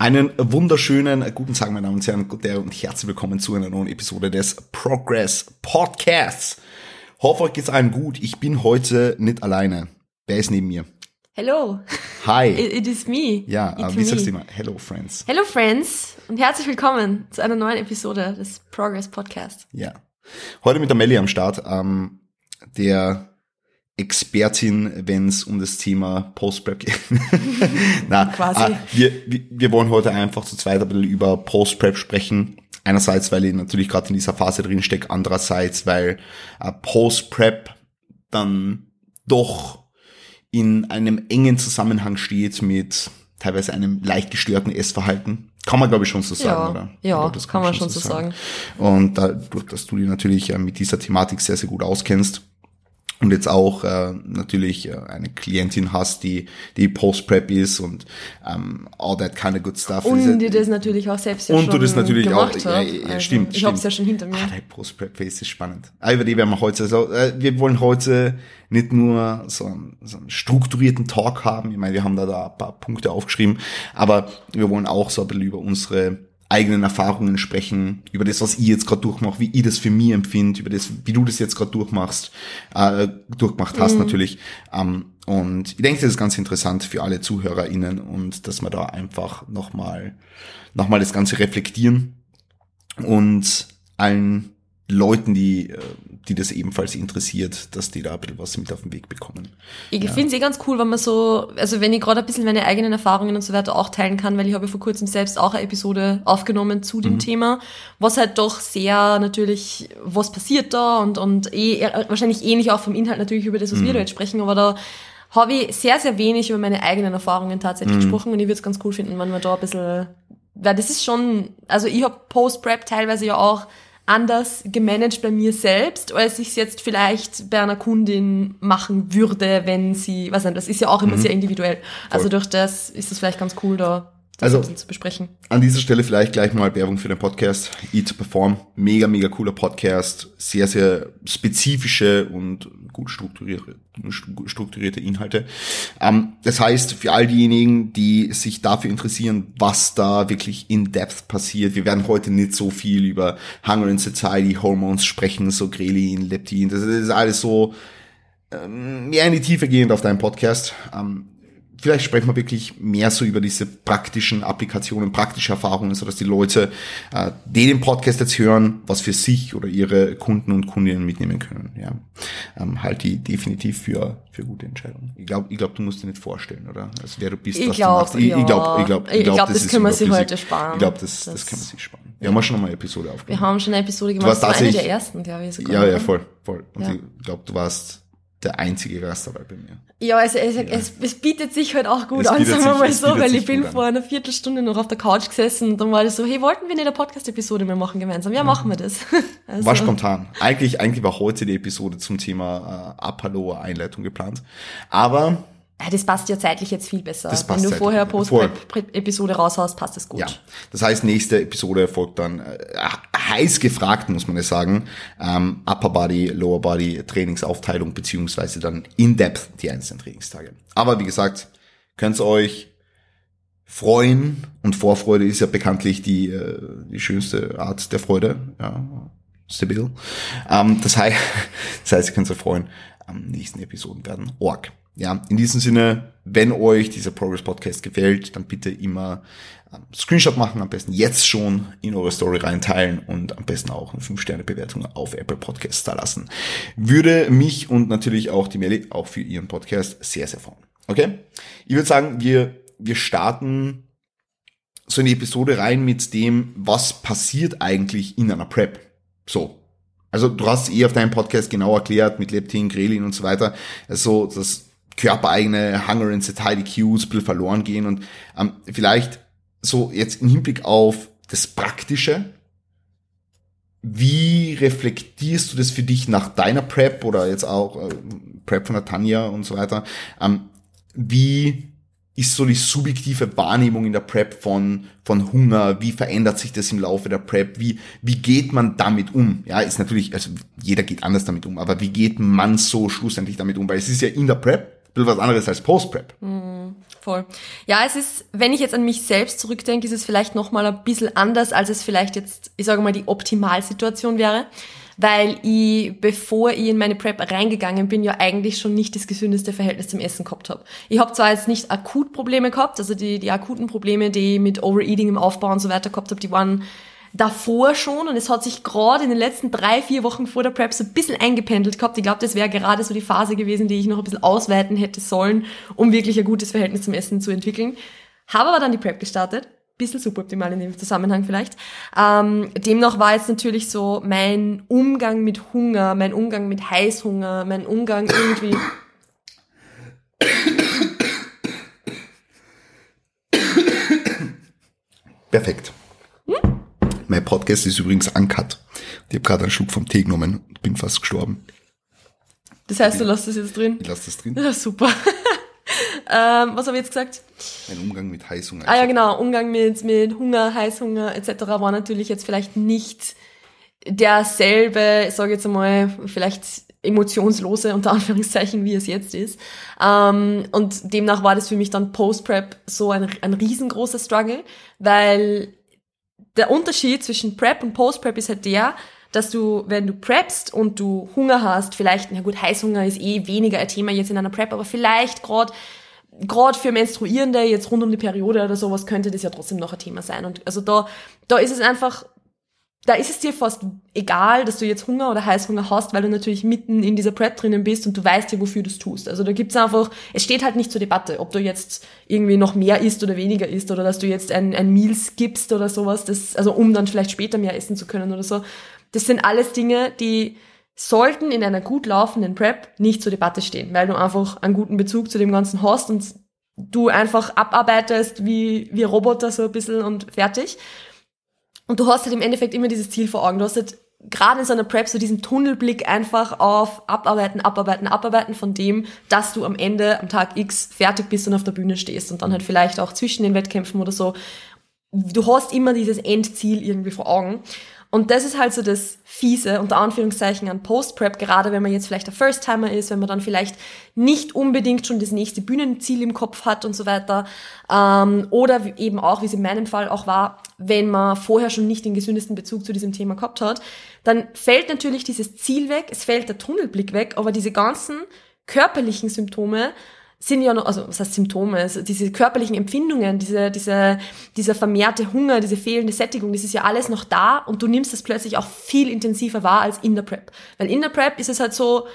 Einen wunderschönen guten Tag, meine Damen und Herren, und herzlich willkommen zu einer neuen Episode des Progress Podcasts. Hoffe, euch geht's allen gut. Ich bin heute nicht alleine. Wer ist neben mir? Hello. Hi. It, it is me. Ja, It's wie sagst du me. immer? Hello, Friends. Hello Friends und herzlich willkommen zu einer neuen Episode des Progress Podcast. Ja. Heute mit der Melli am Start, ähm, der Expertin, wenn es um das Thema Post-Prep geht. Na, Quasi. äh, wir, wir, wollen heute einfach zu zweit ein bisschen über Post-Prep sprechen. Einerseits, weil ich natürlich gerade in dieser Phase drin stecke, andererseits, weil Post-Prep dann doch in einem engen Zusammenhang steht mit teilweise einem leicht gestörten Essverhalten. Kann man, glaube ich, schon so sagen, Ja, oder? Ja, glaub, das kann man schon so sagen. Und dadurch, dass du dich natürlich äh, mit dieser Thematik sehr, sehr gut auskennst und jetzt auch äh, natürlich äh, eine Klientin hast, die die Post-Prep ist und ähm, all that kind of good stuff. Und die das natürlich auch selbst ja Und schon du das natürlich auch, hat. ja, ja, Also, stimmt. Ich hab's stimmt. ja schon hinter mir. Ah, der Post-Prep-Phase ist spannend. Ah, über die werden wir heute so, äh, wir wollen heute nicht nur so einen, so einen strukturierten Talk haben. Ich meine, wir haben da, da ein paar Punkte aufgeschrieben, aber wir wollen auch so ein bisschen über unsere eigenen Erfahrungen sprechen, über das, was ich jetzt gerade durchmache, wie ich das für mich empfinde, über das, wie du das jetzt gerade durchmachst, äh, durchgemacht hast natürlich. Ähm, und ich denke, das ist ganz interessant für alle ZuhörerInnen und dass wir da einfach nochmal noch mal das Ganze reflektieren und allen Leuten, die, äh, die das ebenfalls interessiert, dass die da ein bisschen was mit auf den Weg bekommen. Ich finde es eh ganz cool, wenn man so, also wenn ich gerade ein bisschen meine eigenen Erfahrungen und so weiter auch teilen kann, weil ich habe ja vor kurzem selbst auch eine Episode aufgenommen zu Mhm. dem Thema, was halt doch sehr natürlich, was passiert da und, und eh, wahrscheinlich ähnlich auch vom Inhalt natürlich über das, was Mhm. wir da jetzt sprechen, aber da habe ich sehr, sehr wenig über meine eigenen Erfahrungen tatsächlich Mhm. gesprochen und ich würde es ganz cool finden, wenn man da ein bisschen, weil das ist schon, also ich habe Post-Prep teilweise ja auch anders gemanagt bei mir selbst, als ich es jetzt vielleicht bei einer Kundin machen würde, wenn sie, was nicht, das ist ja auch immer sehr individuell. Also durch das ist es vielleicht ganz cool, da das Also- zu besprechen. An dieser Stelle vielleicht gleich mal Werbung für den Podcast Eat to Perform. Mega, mega cooler Podcast. Sehr, sehr spezifische und gut strukturierte, strukturierte Inhalte. Ähm, das heißt, für all diejenigen, die sich dafür interessieren, was da wirklich in Depth passiert, wir werden heute nicht so viel über Hunger and Satiety, Hormones sprechen, so Grelin, Leptin, das ist alles so ähm, mehr in die Tiefe gehend auf deinem Podcast. Ähm, vielleicht sprechen wir wirklich mehr so über diese praktischen Applikationen, praktische Erfahrungen, so dass die Leute, äh, die den Podcast jetzt hören, was für sich oder ihre Kunden und Kundinnen mitnehmen können. Ja, ähm, halt die definitiv für für gute Entscheidungen. Ich glaube, ich glaube, du musst dir nicht vorstellen, oder? Als wer du bist, Ich was glaub, du machst. Ich, ich ja. glaube, ich glaube, Ich glaub, das ist können wir sich heute sparen. Ich glaube, das, das, Das- können wir sich sparen. Wir haben ja schon noch mal eine Episode aufgenommen. Wir haben schon eine Episode Du gemacht, warst das war eine der ersten, glaube ich. Sogar, ja, ja, voll, voll. Und Ja. ich glaube, du warst der einzige dabei bei mir. Ja, also es, es, es bietet sich halt auch gut Es an, sagen wir mal so, weil ich bin vor einer Viertelstunde noch auf der Couch gesessen und dann war das so, hey, wollten wir nicht eine Podcast-Episode mehr machen gemeinsam? Ja, machen wir das. Also, War spontan. Eigentlich, eigentlich war heute die Episode zum Thema äh, Apollo Einleitung geplant. Aber ja, das passt ja zeitlich jetzt viel besser. Das Wenn passt du zeitlich. vorher. Post-Episode raushaust, passt das gut. ja, das heißt, nächste Episode folgt dann äh, heiß gefragt, muss man ja sagen. Ähm, Upper Body, Lower Body Trainingsaufteilung beziehungsweise dann in Depth die einzelnen Trainingstage. Aber wie gesagt, könnt ihr euch freuen und Vorfreude ist ja bekanntlich die, äh, die schönste Art der Freude. Ja, stabil. Ähm, das, heißt, das heißt, ihr könnt euch freuen, am nächsten Episoden werden org. Ja, in diesem Sinne, wenn euch dieser Progress Podcast gefällt, dann bitte immer ähm, Screenshot machen, am besten jetzt schon in eure Story reinteilen und am besten auch eine 5-Sterne-Bewertung auf Apple Podcasts da lassen. Würde mich und natürlich auch die Melli auch für ihren Podcast sehr, sehr freuen. Okay? Ich würde sagen, wir, wir starten so in die Episode rein mit dem, was passiert eigentlich in einer Prep. So. Also du hast eh auf deinem Podcast genau erklärt mit Leptin, Grelin und so weiter, also dass körpereigene Hunger and Satiety Cues ein verloren gehen und ähm, vielleicht so jetzt im Hinblick auf das Praktische, wie reflektierst du das für dich nach deiner Prep oder jetzt auch äh, Prep von der Tanja und so weiter? Ähm, wie ist so die subjektive Wahrnehmung in der Prep von, von Hunger? Wie verändert sich das im Laufe der Prep? Wie, wie geht man damit um? Ja, ist natürlich, also jeder geht anders damit um, aber wie geht man so schlussendlich damit um? Weil es ist ja in der Prep, bisschen was anderes als Post-Prep. Voll. Ja, es ist, wenn ich jetzt an mich selbst zurückdenke, ist es vielleicht nochmal ein bisschen anders, als es vielleicht jetzt, ich sage mal, die Optimalsituation wäre. Weil ich, bevor ich in meine Prep reingegangen bin, ja eigentlich schon nicht das gesündeste Verhältnis zum Essen gehabt habe. Ich habe zwar jetzt nicht akut Probleme gehabt, also die, die akuten Probleme, die ich mit Overeating im Aufbau und so weiter gehabt habe, die waren davor schon und es hat sich gerade in den letzten drei, vier Wochen vor der Prep so ein bisschen eingependelt gehabt. Ich glaube, das wäre gerade so die Phase gewesen, die ich noch ein bisschen ausweiten hätte sollen, um wirklich ein gutes Verhältnis zum Essen zu entwickeln. Habe aber dann die Prep gestartet. Bisschen suboptimal in dem Zusammenhang vielleicht. Ähm, demnach war jetzt natürlich so mein Umgang mit Hunger, mein Umgang mit Heißhunger, mein Umgang irgendwie... Perfekt. Mein Podcast ist übrigens uncut. Ich habe gerade einen Schluck vom Tee genommen und bin fast gestorben. Das heißt, du lässt das jetzt drin? Ich lasse das drin. Ja, super. ähm, was habe ich jetzt gesagt? Mein Umgang mit Heißhunger. Ah ja, genau. Umgang mit, mit Hunger, Heißhunger etc. war natürlich jetzt vielleicht nicht derselbe, ich sage jetzt einmal, vielleicht emotionslose, unter Anführungszeichen, wie es jetzt ist. Ähm, und demnach war das für mich dann Post-Prep so ein, ein riesengroßer Struggle, weil der Unterschied zwischen Prep und Post-Prep ist halt der, dass du, wenn du preppst und du Hunger hast, vielleicht, na gut, Heißhunger ist eh weniger ein Thema jetzt in einer Prep, aber vielleicht gerade gerade für Menstruierende, jetzt rund um die Periode oder sowas, könnte das ja trotzdem noch ein Thema sein. Und also da, da ist es einfach, da ist es dir fast egal, dass du jetzt Hunger oder Heißhunger hast, weil du natürlich mitten in dieser Prep drinnen bist und du weißt ja, wofür du es tust. Also da gibt's einfach, es steht halt nicht zur Debatte, ob du jetzt irgendwie noch mehr isst oder weniger isst oder dass du jetzt ein, ein Meal skippst oder sowas, das, also um dann vielleicht später mehr essen zu können oder so. Das sind alles Dinge, die sollten in einer gut laufenden Prep nicht zur Debatte stehen, weil du einfach einen guten Bezug zu dem Ganzen hast und du einfach abarbeitest wie, wie Roboter so ein bisschen und fertig. Und du hast halt im Endeffekt immer dieses Ziel vor Augen. Du hast halt gerade in so einer Prep so diesen Tunnelblick einfach auf abarbeiten, abarbeiten, abarbeiten von dem, dass du am Ende am Tag X fertig bist und auf der Bühne stehst und dann halt vielleicht auch zwischen den Wettkämpfen oder so. Du hast immer dieses Endziel irgendwie vor Augen. Und das ist halt so das Fiese, unter Anführungszeichen, an Post-Prep, gerade wenn man jetzt vielleicht der First-Timer ist, wenn man dann vielleicht nicht unbedingt schon das nächste Bühnenziel im Kopf hat und so weiter. Ähm, oder eben auch, wie es in meinem Fall auch war, wenn man vorher schon nicht den gesündesten Bezug zu diesem Thema gehabt hat, dann fällt natürlich dieses Ziel weg, es fällt der Tunnelblick weg, aber diese ganzen körperlichen Symptome sind ja noch, also was heißt Symptome, also diese körperlichen Empfindungen, diese, diese, dieser vermehrte Hunger, diese fehlende Sättigung, das ist ja alles noch da und du nimmst das plötzlich auch viel intensiver wahr als in der Prep. Weil in der Prep ist es halt so,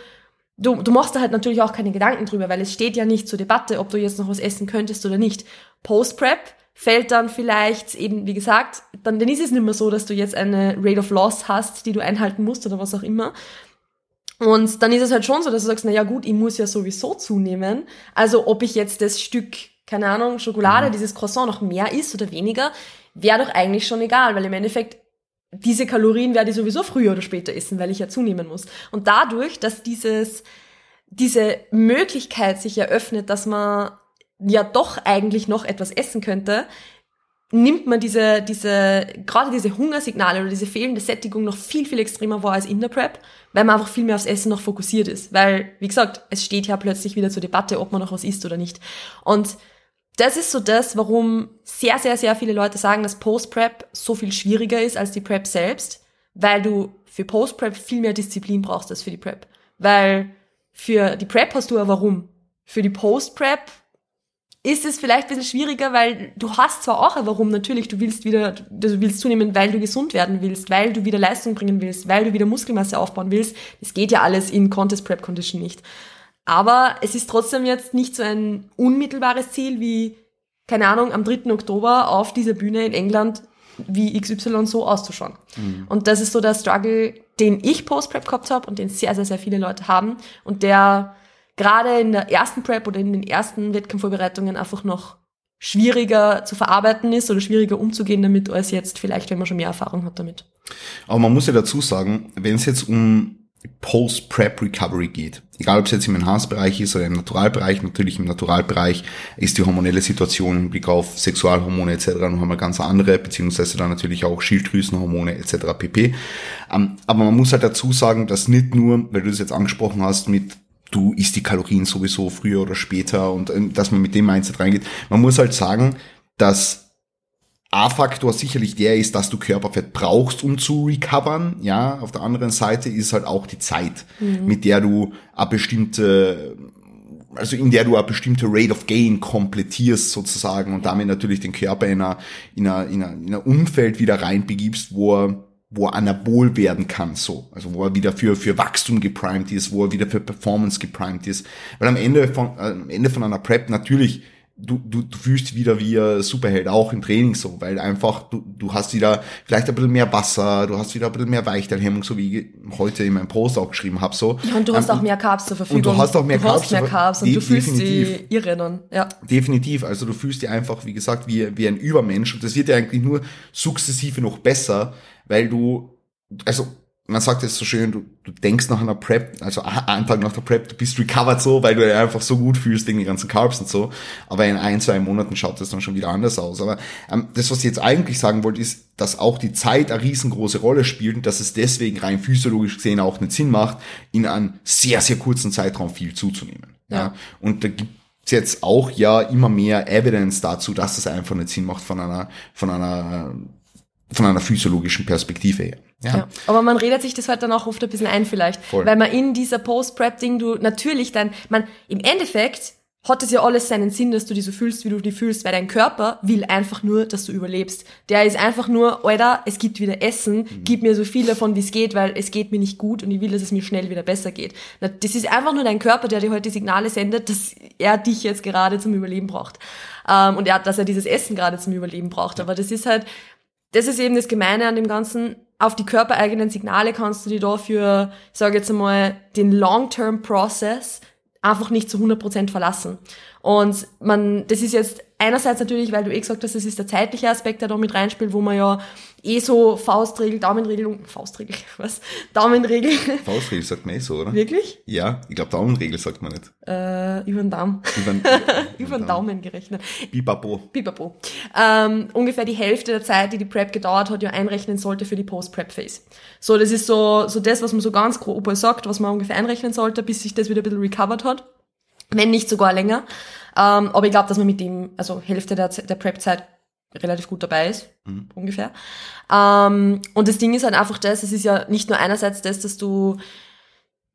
du, du machst da halt natürlich auch keine Gedanken drüber, weil es steht ja nicht zur Debatte, ob du jetzt noch was essen könntest oder nicht. Post-Prep fällt dann vielleicht eben, wie gesagt, dann, dann ist es nicht mehr so, dass du jetzt eine Rate of Loss hast, die du einhalten musst oder was auch immer, und dann ist es halt schon so, dass du sagst, na ja gut, ich muss ja sowieso zunehmen. Also ob ich jetzt das Stück, keine Ahnung, Schokolade, mhm. dieses Croissant noch mehr isst oder weniger, wäre doch eigentlich schon egal, weil im Endeffekt diese Kalorien werde ich sowieso früher oder später essen, weil ich ja zunehmen muss. Und dadurch, dass dieses, diese Möglichkeit sich eröffnet, dass man ja doch eigentlich noch etwas essen könnte, nimmt man diese, diese, gerade diese Hungersignale oder diese fehlende Sättigung noch viel, viel extremer wahr als in der Prep, weil man einfach viel mehr aufs Essen noch fokussiert ist. Weil, wie gesagt, es steht ja plötzlich wieder zur Debatte, ob man noch was isst oder nicht. Und das ist so das, warum sehr, sehr, sehr viele Leute sagen, dass Post-Prep so viel schwieriger ist als die Prep selbst, weil du für Post-Prep viel mehr Disziplin brauchst als für die Prep. Weil für die Prep hast du ein Warum. Für die Post-Prep ist es vielleicht ein bisschen schwieriger, weil du hast zwar auch ein Warum, natürlich, du willst wieder, du willst zunehmen, weil du gesund werden willst, weil du wieder Leistung bringen willst, weil du wieder Muskelmasse aufbauen willst. Das geht ja alles in Contest Prep Condition nicht. Aber es ist trotzdem jetzt nicht so ein unmittelbares Ziel wie, keine Ahnung, am 3. Oktober auf dieser Bühne in England wie XY so auszuschauen. Mhm. Und das ist so der Struggle, den ich Post-Prep gehabt habe und den sehr, sehr, sehr viele Leute haben und der gerade in der ersten Prep oder in den ersten Wettkampfvorbereitungen einfach noch schwieriger zu verarbeiten ist oder schwieriger umzugehen damit, als jetzt vielleicht, wenn man schon mehr Erfahrung hat damit. Aber man muss ja dazu sagen, wenn es jetzt um Post-Prep-Recovery geht, egal ob es jetzt im Enhanced-Bereich ist oder im Naturalbereich, natürlich im Naturalbereich ist die hormonelle Situation im Blick auf Sexualhormone etc. noch einmal ganz andere, beziehungsweise dann natürlich auch Schilddrüsenhormone etc. pp. Ähm, aber man muss halt dazu sagen, dass nicht nur, weil du das jetzt angesprochen hast, mit du isst die Kalorien sowieso früher oder später und äh, dass man mit dem Mindset reingeht. Man muss halt sagen, dass A-Faktor sicherlich der ist, dass du Körperfett brauchst, um zu recovern. Ja, auf der anderen Seite ist halt auch die Zeit, mhm. mit der du eine bestimmte, also in der du eine bestimmte Rate of Gain komplettierst sozusagen und damit natürlich den Körper in ein in einer, in einer, in ein Umfeld wieder reinbegibst, wo er wo er anabol werden kann, so. Also wo er wieder für, für Wachstum geprimed ist, wo er wieder für Performance geprimed ist. Weil am Ende von, äh, am Ende von einer Prep natürlich du, du, du fühlst wieder wie ein Superheld, auch im Training so, weil einfach du, du hast wieder vielleicht ein bisschen mehr Wasser, du hast wieder ein bisschen mehr Weichteilhemmung, so wie ich heute in meinem Post auch geschrieben habe. So. Ja, und du hast ähm, auch mehr Carbs zur Verfügung. Und du hast auch mehr du Carbs. Mehr Carbs und du fühlst definitiv. die irre dann. Ja. Definitiv, also du fühlst dich einfach, wie gesagt, wie, wie ein Übermensch und das wird ja eigentlich nur sukzessive noch besser, weil du, also man sagt es so schön, du, du denkst nach einer Prep, also einen Tag nach der Prep, du bist recovered so, weil du einfach so gut fühlst wegen den ganzen Carbs und so. Aber in ein, zwei Monaten schaut das dann schon wieder anders aus. Aber ähm, das, was ich jetzt eigentlich sagen wollte, ist, dass auch die Zeit eine riesengroße Rolle spielt und dass es deswegen rein physiologisch gesehen auch nicht Sinn macht, in einem sehr, sehr kurzen Zeitraum viel zuzunehmen. Ja. ja. Und da gibt es jetzt auch ja immer mehr Evidence dazu, dass das einfach nicht Sinn macht von einer, von einer, von einer physiologischen Perspektive her. Ja. ja. Aber man redet sich das halt dann auch oft ein bisschen ein vielleicht. Voll. Weil man in dieser Post-Prep-Ding, du natürlich dann, man, im Endeffekt hat es ja alles seinen Sinn, dass du dich so fühlst, wie du dich fühlst, weil dein Körper will einfach nur, dass du überlebst. Der ist einfach nur, Alter, es gibt wieder Essen, mhm. gib mir so viel davon, wie es geht, weil es geht mir nicht gut und ich will, dass es mir schnell wieder besser geht. Das ist einfach nur dein Körper, der dir heute die Signale sendet, dass er dich jetzt gerade zum Überleben braucht. Ähm, und er, dass er dieses Essen gerade zum Überleben braucht. Aber das ist halt, das ist eben das Gemeine an dem Ganzen auf die körpereigenen Signale kannst du dir dafür, ich sage jetzt einmal, den Long-Term-Process einfach nicht zu 100% verlassen. Und man, das ist jetzt einerseits natürlich, weil du eh gesagt hast, das ist der zeitliche Aspekt, der da mit reinspielt, wo man ja eh so Faustregel, Daumenregel, Faustregel, was? Daumenregel. Faustregel sagt man eh so, oder? Wirklich? Ja, ich glaube Daumenregel sagt man nicht. Äh, über den Daumen. Über den, über den Daumen gerechnet. Bipapo. Bipapo. Ähm, ungefähr die Hälfte der Zeit, die die Prep gedauert hat, ja einrechnen sollte für die Post-Prep-Phase. So, das ist so, so das, was man so ganz grob sagt, was man ungefähr einrechnen sollte, bis sich das wieder ein bisschen recovered hat wenn nicht sogar länger. Ähm, aber ich glaube, dass man mit dem, also Hälfte der, der Prep-Zeit relativ gut dabei ist, mhm. ungefähr. Ähm, und das Ding ist halt einfach das, es ist ja nicht nur einerseits das, dass du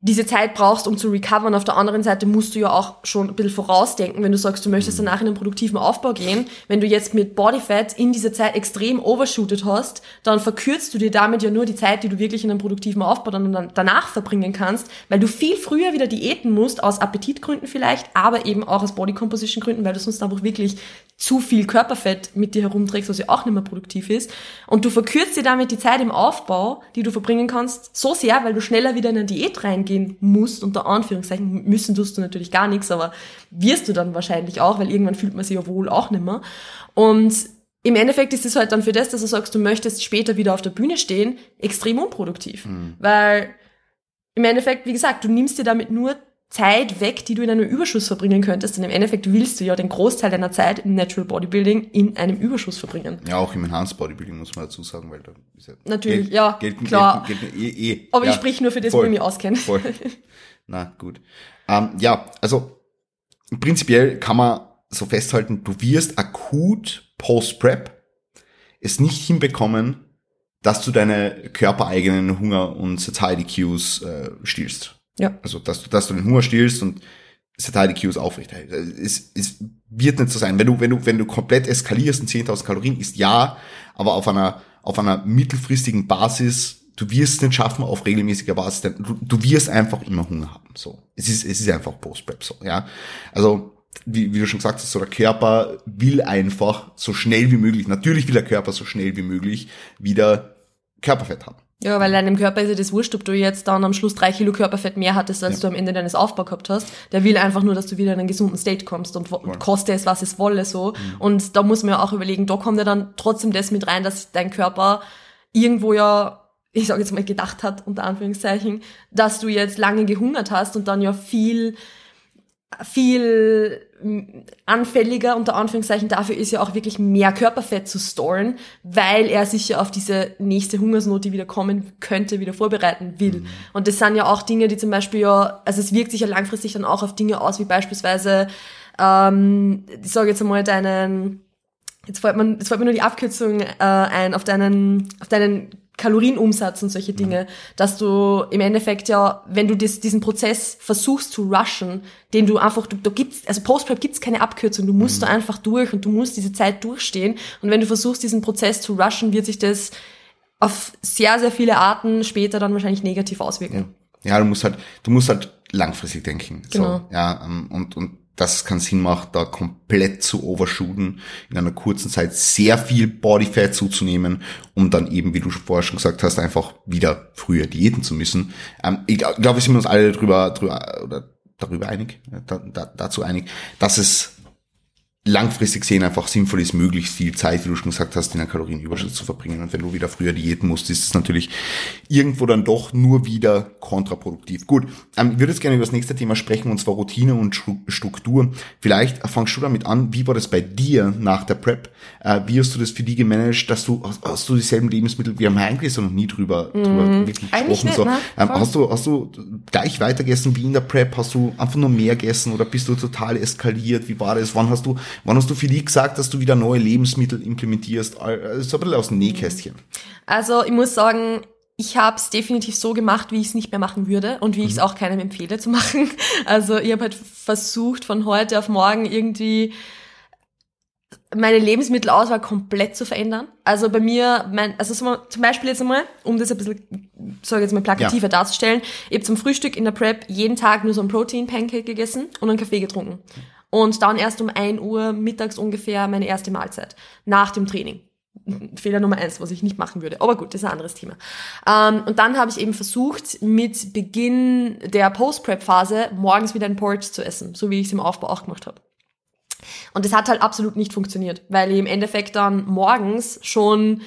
diese Zeit brauchst, um zu recovern. Auf der anderen Seite musst du ja auch schon ein bisschen vorausdenken, wenn du sagst, du möchtest mhm. danach in einen produktiven Aufbau gehen. Wenn du jetzt mit Bodyfat in dieser Zeit extrem overshootet hast, dann verkürzt du dir damit ja nur die Zeit, die du wirklich in einem produktiven Aufbau dann danach verbringen kannst, weil du viel früher wieder diäten musst, aus Appetitgründen vielleicht, aber eben auch aus Body Composition Gründen, weil du sonst einfach wirklich zu viel Körperfett mit dir herumträgst, was ja auch nicht mehr produktiv ist. Und du verkürzt dir damit die Zeit im Aufbau, die du verbringen kannst, so sehr, weil du schneller wieder in eine Diät reingehen musst. Unter Anführungszeichen müssen tust du natürlich gar nichts, aber wirst du dann wahrscheinlich auch, weil irgendwann fühlt man sich ja wohl auch nicht mehr. Und im Endeffekt ist es halt dann für das, dass du sagst, du möchtest später wieder auf der Bühne stehen, extrem unproduktiv. Mhm. Weil im Endeffekt, wie gesagt, du nimmst dir damit nur Zeit weg, die du in einem Überschuss verbringen könntest. Und im Endeffekt willst du ja den Großteil deiner Zeit im Natural Bodybuilding in einem Überschuss verbringen. Ja, auch im Enhanced Bodybuilding muss man dazu sagen, weil da ist ja Natürlich, Geld, ja, Geld, klar. Geld, Geld, eh, eh. Aber ja, ich sprich nur für das, voll, wo ich mich auskenne. Voll. Na, gut. Ähm, ja, also prinzipiell kann man so festhalten, du wirst akut Post-Prep es nicht hinbekommen, dass du deine körpereigenen Hunger- und Satiety-Cues äh, stillst. Ja. Also, dass du, dass du den Hunger stillst und Satiety Cues aufrechterhältst. Es, es wird nicht so sein. Wenn du, wenn du, wenn du komplett eskalierst und 10.000 Kalorien ist ja, aber auf einer, auf einer mittelfristigen Basis, du wirst nicht schaffen auf regelmäßiger Basis, denn du, du wirst einfach immer Hunger haben, so. Es ist, es ist einfach Post-Prep, so, ja. Also, wie, wie du schon gesagt hast, so der Körper will einfach so schnell wie möglich, natürlich will der Körper so schnell wie möglich wieder Körperfett haben. Ja, weil deinem Körper ist ja das wurscht, ob du jetzt dann am Schluss drei Kilo Körperfett mehr hattest, als ja. du am Ende deines Aufbau gehabt hast. Der will einfach nur, dass du wieder in einen gesunden State kommst und ja. koste es, was es wolle, so. Mhm. Und da muss man ja auch überlegen, da kommt ja dann trotzdem das mit rein, dass dein Körper irgendwo ja, ich sage jetzt mal gedacht hat, unter Anführungszeichen, dass du jetzt lange gehungert hast und dann ja viel viel anfälliger unter Anführungszeichen dafür ist ja auch wirklich mehr Körperfett zu storen, weil er sich ja auf diese nächste Hungersnot, die wieder kommen könnte, wieder vorbereiten will. Mhm. Und das sind ja auch Dinge, die zum Beispiel ja, also es wirkt sich ja langfristig dann auch auf Dinge aus, wie beispielsweise, ähm, ich sage jetzt einmal deinen, jetzt fällt man, jetzt fällt mir nur die Abkürzung äh, ein, auf deinen, auf deinen Kalorienumsatz und solche Dinge, mhm. dass du im Endeffekt ja, wenn du das, diesen Prozess versuchst zu rushen, den du einfach, du, du gibst, also Postprep gibt's keine Abkürzung, du musst mhm. da einfach durch und du musst diese Zeit durchstehen und wenn du versuchst, diesen Prozess zu rushen, wird sich das auf sehr, sehr viele Arten später dann wahrscheinlich negativ auswirken. Ja, ja du musst halt, du musst halt langfristig denken. Genau. So, ja, ähm, und, und dass es keinen Sinn macht, da komplett zu overshooten, in einer kurzen Zeit sehr viel Bodyfat zuzunehmen, um dann eben, wie du vorher schon gesagt hast, einfach wieder früher diäten zu müssen. Ähm, ich glaube, wir sind uns alle drüber, drüber oder darüber einig, da, da, dazu einig, dass es langfristig sehen einfach sinnvoll ist, möglichst viel Zeit, wie du schon gesagt hast, in einer Kalorienüberschuss zu verbringen. Und wenn du wieder früher diäten musst, ist es natürlich irgendwo dann doch nur wieder kontraproduktiv. Gut, ähm, ich würde jetzt gerne über das nächste Thema sprechen, und zwar Routine und Struktur. Vielleicht fangst du damit an, wie war das bei dir nach der Prep? Äh, wie hast du das für die gemanagt, dass du, hast, du dieselben Lebensmittel, wir haben eigentlich so noch nie drüber, mm, drüber wirklich gesprochen. Nicht, so. Ne? Ähm, hast du, hast du gleich weitergegessen wie in der Prep? Hast du einfach nur mehr gegessen oder bist du total eskaliert? Wie war das? Wann hast du, Wann hast du für die gesagt, dass du wieder neue Lebensmittel implementierst? So ein bisschen aus dem Nähkästchen. Also ich muss sagen, ich habe es definitiv so gemacht, wie ich es nicht mehr machen würde und wie mhm. ich es auch keinem empfehle zu machen. Also ich habe halt versucht, von heute auf morgen irgendwie meine Lebensmittelauswahl komplett zu verändern. Also bei mir, mein, also zum Beispiel jetzt einmal, um das ein bisschen, sage jetzt mal plakativer ja. darzustellen, ich habe zum Frühstück in der Prep jeden Tag nur so ein Protein-Pancake gegessen und einen Kaffee getrunken und dann erst um ein Uhr mittags ungefähr meine erste Mahlzeit nach dem Training. Fehler Nummer eins, was ich nicht machen würde. Aber gut, das ist ein anderes Thema. Ähm, und dann habe ich eben versucht, mit Beginn der Post-Prep-Phase morgens wieder ein Porridge zu essen, so wie ich es im Aufbau auch gemacht habe. Und das hat halt absolut nicht funktioniert, weil ich im Endeffekt dann morgens schon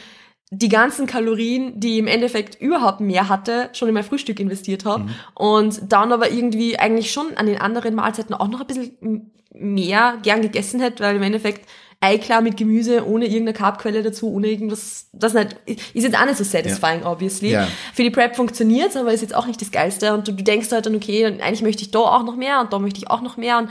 die ganzen Kalorien, die ich im Endeffekt überhaupt mehr hatte, schon in mein Frühstück investiert habe. Mhm. Und dann aber irgendwie eigentlich schon an den anderen Mahlzeiten auch noch ein bisschen mehr gern gegessen hätte, weil im Endeffekt Eiklar mit Gemüse ohne irgendeine Carbquelle dazu, ohne irgendwas, das nicht, ist jetzt auch nicht so satisfying, ja. obviously. Ja. Für die Prep funktioniert's, aber ist jetzt auch nicht das Geilste und du, du denkst halt dann, okay, eigentlich möchte ich da auch noch mehr und da möchte ich auch noch mehr und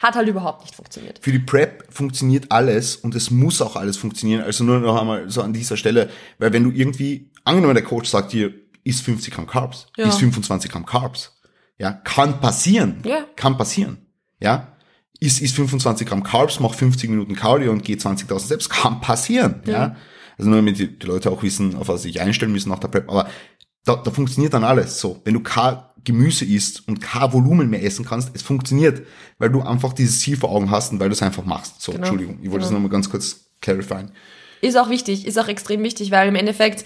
hat halt überhaupt nicht funktioniert. Für die Prep funktioniert alles und es muss auch alles funktionieren. Also nur noch einmal so an dieser Stelle, weil wenn du irgendwie, angenommen der Coach sagt dir, isst 50 Gramm Carbs, ja. isst 25 Gramm Carbs, ja, kann passieren, ja. kann passieren, ja, ist, ist 25 Gramm Carbs, mach 50 Minuten Cardio und geht 20.000 Steps, kann passieren, ja. ja. Also nur damit die, die, Leute auch wissen, auf was sie sich einstellen müssen nach der Prep, aber da, da funktioniert dann alles so. Wenn du kein Gemüse isst und kein Volumen mehr essen kannst, es funktioniert, weil du einfach dieses Ziel vor Augen hast und weil du es einfach machst. So, genau. Entschuldigung, ich wollte genau. das nochmal ganz kurz clarifieren. Ist auch wichtig, ist auch extrem wichtig, weil im Endeffekt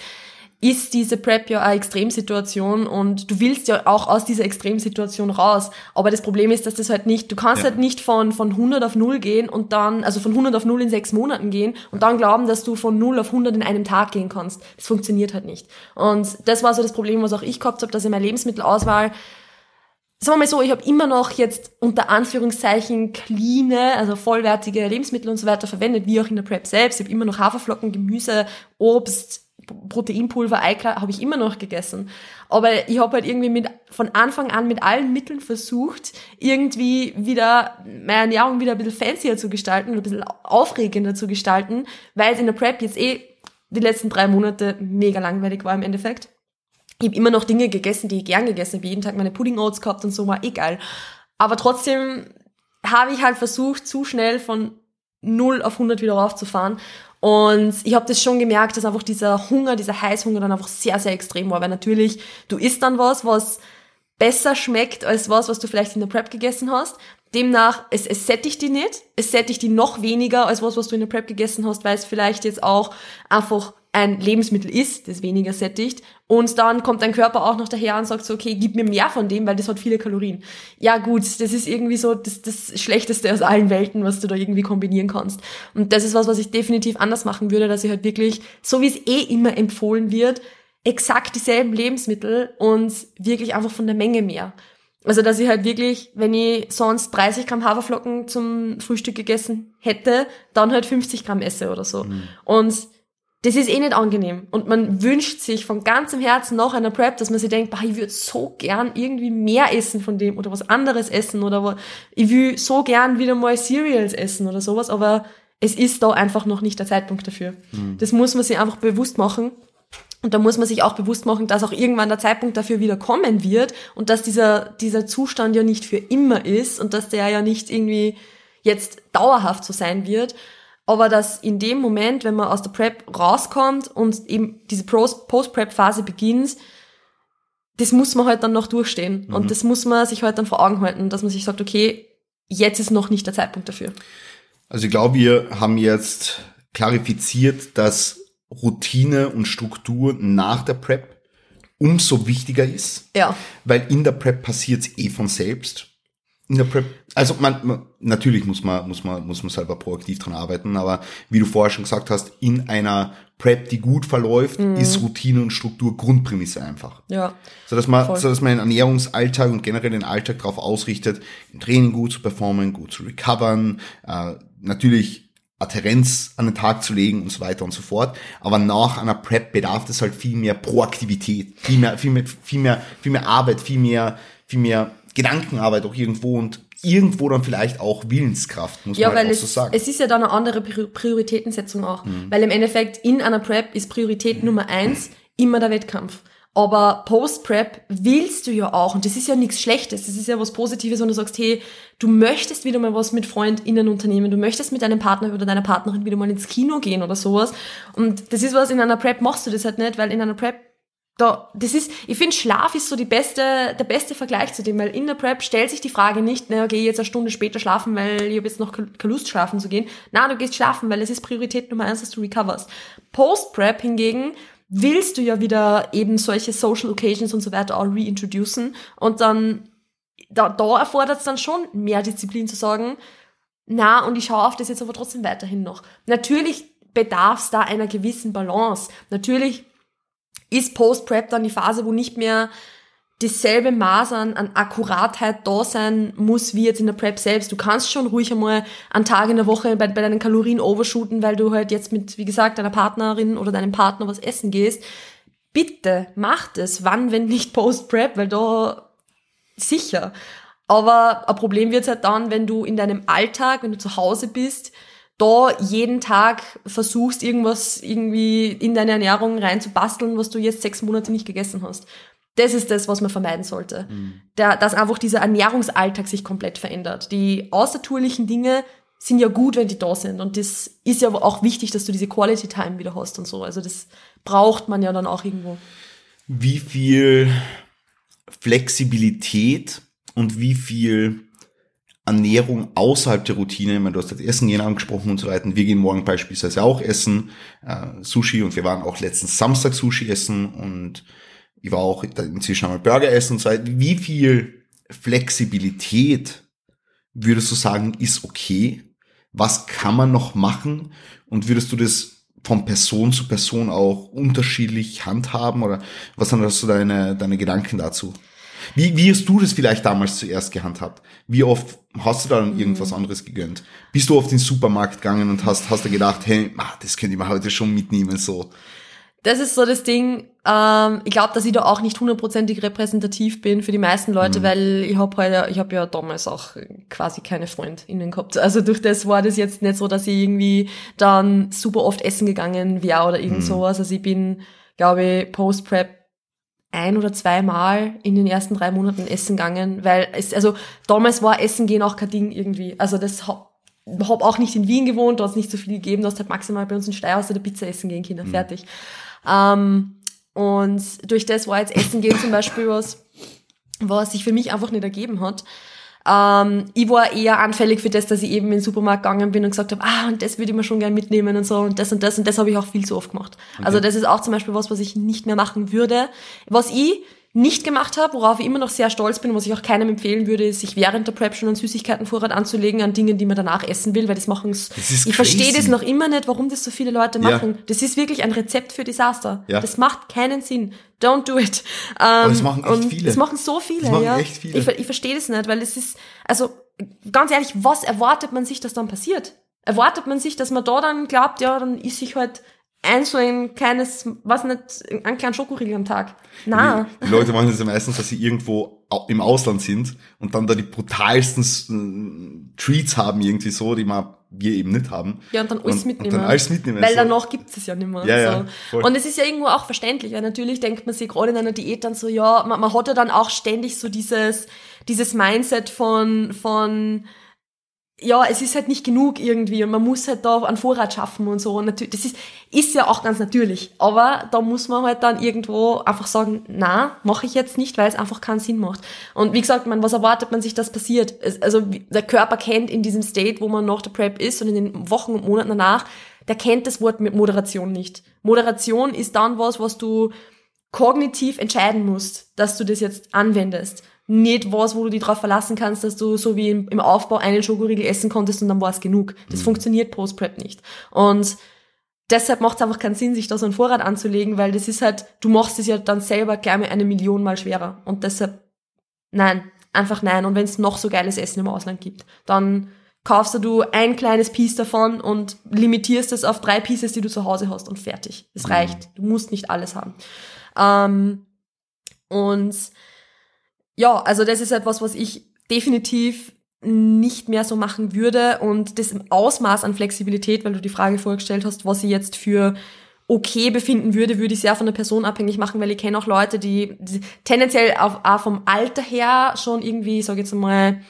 ist diese Prep ja eine Extremsituation und du willst ja auch aus dieser Extremsituation raus. Aber das Problem ist, dass das halt nicht, du kannst ja. halt nicht von, von 100 auf 0 gehen und dann, also von 100 auf 0 in sechs Monaten gehen und dann glauben, dass du von 0 auf 100 in einem Tag gehen kannst. Das funktioniert halt nicht. Und das war so das Problem, was auch ich gehabt habe, dass in meiner Lebensmittelauswahl sagen wir mal so, ich habe immer noch jetzt unter Anführungszeichen clean, also vollwertige Lebensmittel und so weiter verwendet, wie auch in der Prep selbst. Ich habe immer noch Haferflocken, Gemüse, Obst, Proteinpulver, Eiklar habe ich immer noch gegessen. Aber ich habe halt irgendwie mit, von Anfang an mit allen Mitteln versucht, irgendwie wieder meine Ernährung wieder ein bisschen fancier zu gestalten, ein bisschen aufregender zu gestalten, weil es in der Prep jetzt eh die letzten drei Monate mega langweilig war im Endeffekt. Ich habe immer noch Dinge gegessen, die ich gern gegessen habe, jeden Tag meine Pudding Oats gehabt und so, war egal. Aber trotzdem habe ich halt versucht, zu schnell von 0 auf 100 wieder raufzufahren und ich habe das schon gemerkt, dass einfach dieser Hunger, dieser Heißhunger dann einfach sehr, sehr extrem war. Weil natürlich, du isst dann was, was besser schmeckt als was, was du vielleicht in der Prep gegessen hast. Demnach, es, es sättigt die nicht. Es sättigt die noch weniger als was, was du in der Prep gegessen hast, weil es vielleicht jetzt auch einfach ein Lebensmittel ist, das weniger sättigt. Und dann kommt dein Körper auch noch daher und sagt so, okay, gib mir mehr von dem, weil das hat viele Kalorien. Ja gut, das ist irgendwie so das, das Schlechteste aus allen Welten, was du da irgendwie kombinieren kannst. Und das ist was, was ich definitiv anders machen würde, dass ich halt wirklich, so wie es eh immer empfohlen wird, exakt dieselben Lebensmittel und wirklich einfach von der Menge mehr. Also, dass ich halt wirklich, wenn ich sonst 30 Gramm Haferflocken zum Frühstück gegessen hätte, dann halt 50 Gramm esse oder so. Mhm. Und das ist eh nicht angenehm. Und man wünscht sich von ganzem Herzen nach einer Prep, dass man sich denkt, bah, ich würde so gern irgendwie mehr essen von dem oder was anderes essen oder ich will so gern wieder mal Cereals essen oder sowas, aber es ist da einfach noch nicht der Zeitpunkt dafür. Mhm. Das muss man sich einfach bewusst machen. Und da muss man sich auch bewusst machen, dass auch irgendwann der Zeitpunkt dafür wieder kommen wird und dass dieser, dieser Zustand ja nicht für immer ist und dass der ja nicht irgendwie jetzt dauerhaft so sein wird. Aber dass in dem Moment, wenn man aus der Prep rauskommt und eben diese Post-Prep-Phase beginnt, das muss man halt dann noch durchstehen. Mhm. Und das muss man sich halt dann vor Augen halten, dass man sich sagt, okay, jetzt ist noch nicht der Zeitpunkt dafür. Also ich glaube, wir haben jetzt klarifiziert, dass Routine und Struktur nach der Prep umso wichtiger ist. Ja. Weil in der Prep passiert es eh von selbst. In der Prep, also man, man, natürlich muss man, muss man, muss man selber proaktiv dran arbeiten, aber wie du vorher schon gesagt hast, in einer Prep, die gut verläuft, mhm. ist Routine und Struktur Grundprämisse einfach. Ja. So dass man, so dass man den Ernährungsalltag und generell den Alltag darauf ausrichtet, im Training gut zu performen, gut zu recovern, äh, natürlich Adherenz an den Tag zu legen und so weiter und so fort. Aber nach einer Prep bedarf es halt viel mehr Proaktivität, viel mehr, viel mehr, viel mehr, viel mehr Arbeit, viel mehr, viel mehr Gedankenarbeit auch irgendwo und irgendwo dann vielleicht auch Willenskraft, muss ja, man halt weil auch so sagen. Es ist ja dann eine andere Prioritätensetzung auch. Mhm. Weil im Endeffekt in einer Prep ist Priorität mhm. Nummer eins immer der Wettkampf. Aber Post-Prep willst du ja auch, und das ist ja nichts Schlechtes, das ist ja was Positives, wenn du sagst, hey, du möchtest wieder mal was mit FreundInnen unternehmen, du möchtest mit deinem Partner oder deiner Partnerin wieder mal ins Kino gehen oder sowas. Und das ist was, in einer Prep machst du das halt nicht, weil in einer Prep da, das ist, ich finde, Schlaf ist so die beste, der beste Vergleich zu dem, weil in der Prep stellt sich die Frage nicht, na, okay, jetzt eine Stunde später schlafen, weil ich habe jetzt noch keine Lust schlafen zu gehen. Na, du gehst schlafen, weil es ist Priorität Nummer eins, dass du recoverst. Post-Prep hingegen willst du ja wieder eben solche Social Occasions und so weiter auch reintroducen und dann, da, da erfordert es dann schon mehr Disziplin zu sagen, na, und ich schaue auf das jetzt aber trotzdem weiterhin noch. Natürlich bedarf es da einer gewissen Balance. Natürlich ist Post-Prep dann die Phase, wo nicht mehr dasselbe Maß an, an Akkuratheit da sein muss, wie jetzt in der Prep selbst. Du kannst schon ruhig einmal einen Tag in der Woche bei, bei deinen Kalorien overshooten, weil du halt jetzt mit, wie gesagt, deiner Partnerin oder deinem Partner was essen gehst. Bitte, mach das. Wann, wenn nicht Post-Prep, weil da sicher. Aber ein Problem wird's halt dann, wenn du in deinem Alltag, wenn du zu Hause bist, da jeden Tag versuchst, irgendwas irgendwie in deine Ernährung reinzubasteln, was du jetzt sechs Monate nicht gegessen hast. Das ist das, was man vermeiden sollte. Mhm. Der, dass einfach dieser Ernährungsalltag sich komplett verändert. Die außertourlichen Dinge sind ja gut, wenn die da sind. Und das ist ja auch wichtig, dass du diese Quality Time wieder hast und so. Also das braucht man ja dann auch irgendwo. Wie viel Flexibilität und wie viel Ernährung außerhalb der Routine, ich meine, du hast das Essen gehen angesprochen und so weiter. Wir gehen morgen beispielsweise auch essen, äh, Sushi und wir waren auch letzten Samstag Sushi essen und ich war auch inzwischen einmal Burger essen und so weiter. Wie viel Flexibilität würdest du sagen, ist okay? Was kann man noch machen? Und würdest du das von Person zu Person auch unterschiedlich handhaben? Oder was sind das so deine, deine Gedanken dazu? Wie, wie hast du das vielleicht damals zuerst gehandhabt? Wie oft hast du dann irgendwas mhm. anderes gegönnt? Bist du oft in den Supermarkt gegangen und hast, hast du gedacht, hey, das könnte ich mir heute schon mitnehmen, so? Das ist so das Ding, ähm, ich glaube, dass ich da auch nicht hundertprozentig repräsentativ bin für die meisten Leute, mhm. weil ich habe halt, ich habe ja damals auch quasi keine Freundinnen gehabt. Also durch das war das jetzt nicht so, dass ich irgendwie dann super oft essen gegangen wäre oder irgend mhm. sowas. Also ich bin, glaube ich, Post-Prep ein oder zweimal in den ersten drei Monaten essen gegangen, weil es, also damals war Essen gehen auch kein Ding irgendwie. Also das hab, hab auch nicht in Wien gewohnt, da hat es nicht so viel gegeben, du hast halt maximal bei uns in Steyr der Pizza essen gehen, Kinder, mhm. fertig. Ähm, und durch das war jetzt Essen gehen zum Beispiel was, was sich für mich einfach nicht ergeben hat. Ähm, ich war eher anfällig für das, dass ich eben in den Supermarkt gegangen bin und gesagt habe, ah, und das würde ich mir schon gern mitnehmen und so und das und das und das habe ich auch viel zu oft gemacht. Okay. Also das ist auch zum Beispiel was, was ich nicht mehr machen würde. Was ich nicht gemacht habe, worauf ich immer noch sehr stolz bin, was ich auch keinem empfehlen würde, ist, sich während der Prep schon einen Süßigkeitenvorrat anzulegen an Dingen, die man danach essen will, weil das machen ist Ich verstehe das noch immer nicht, warum das so viele Leute Ja. machen. Das ist wirklich ein Rezept für Desaster. Ja. Das macht keinen Sinn. Don't do it. Ähm, das machen echt viele. Das machen so viele, Das machen ja. echt viele. Ich, ich verstehe das nicht, weil es ist, also ganz ehrlich, was erwartet man sich, dass dann passiert? Erwartet man sich, dass man da dann glaubt, ja, dann ist ich halt ein so ein kleines, was nicht, ein kleinen Schokoriegel am Tag. Na. Die Leute machen das ja meistens, dass sie irgendwo im Ausland sind und dann da die brutalsten äh, Treats haben irgendwie so, die man, wir eben nicht haben. Ja, und dann alles und, mitnehmen. Und dann alles mitnehmen. Weil so. danach gibt es ja nicht mehr. Ja, ja, so. voll. Und es ist ja irgendwo auch verständlich, weil natürlich denkt man sich gerade in einer Diät dann so, ja, man, man hat ja dann auch ständig so dieses, dieses Mindset von, von, ja, es ist halt nicht genug irgendwie und man muss halt da einen Vorrat schaffen und so. Und natürlich, das ist, ist ja auch ganz natürlich. Aber da muss man halt dann irgendwo einfach sagen, na, mache ich jetzt nicht, weil es einfach keinen Sinn macht. Und wie gesagt, man, was erwartet man sich, dass passiert? Also der Körper kennt in diesem State, wo man nach der Prep ist und in den Wochen und Monaten danach, der kennt das Wort mit Moderation nicht. Moderation ist dann was, was du kognitiv entscheiden musst, dass du das jetzt anwendest. Nicht was, wo du dich darauf verlassen kannst, dass du so wie im, Aufbau einen Schokoriegel essen konntest und dann war es genug. Das funktioniert Post-Prep nicht. Und deshalb macht es einfach keinen Sinn, sich da so einen Vorrat anzulegen, weil das ist halt, du machst es ja dann selber gleich mal eine Million mal schwerer. Und deshalb, nein, einfach nein. Und wenn es noch so geiles Essen im Ausland gibt, dann kaufst du ein kleines Piece davon und limitierst es auf drei Pieces, die du zu Hause hast und fertig. Das Mhm. reicht. Du musst nicht alles haben. Ähm, und ja, also das ist etwas, was ich definitiv nicht mehr so machen würde. Und das im Ausmaß an Flexibilität, weil du die Frage vorgestellt hast, was ich jetzt für okay befinden würde, würde ich sehr von der Person abhängig machen, weil ich kenne auch Leute, die, die tendenziell auf, auch vom Alter her schon irgendwie, ich sage jetzt mal,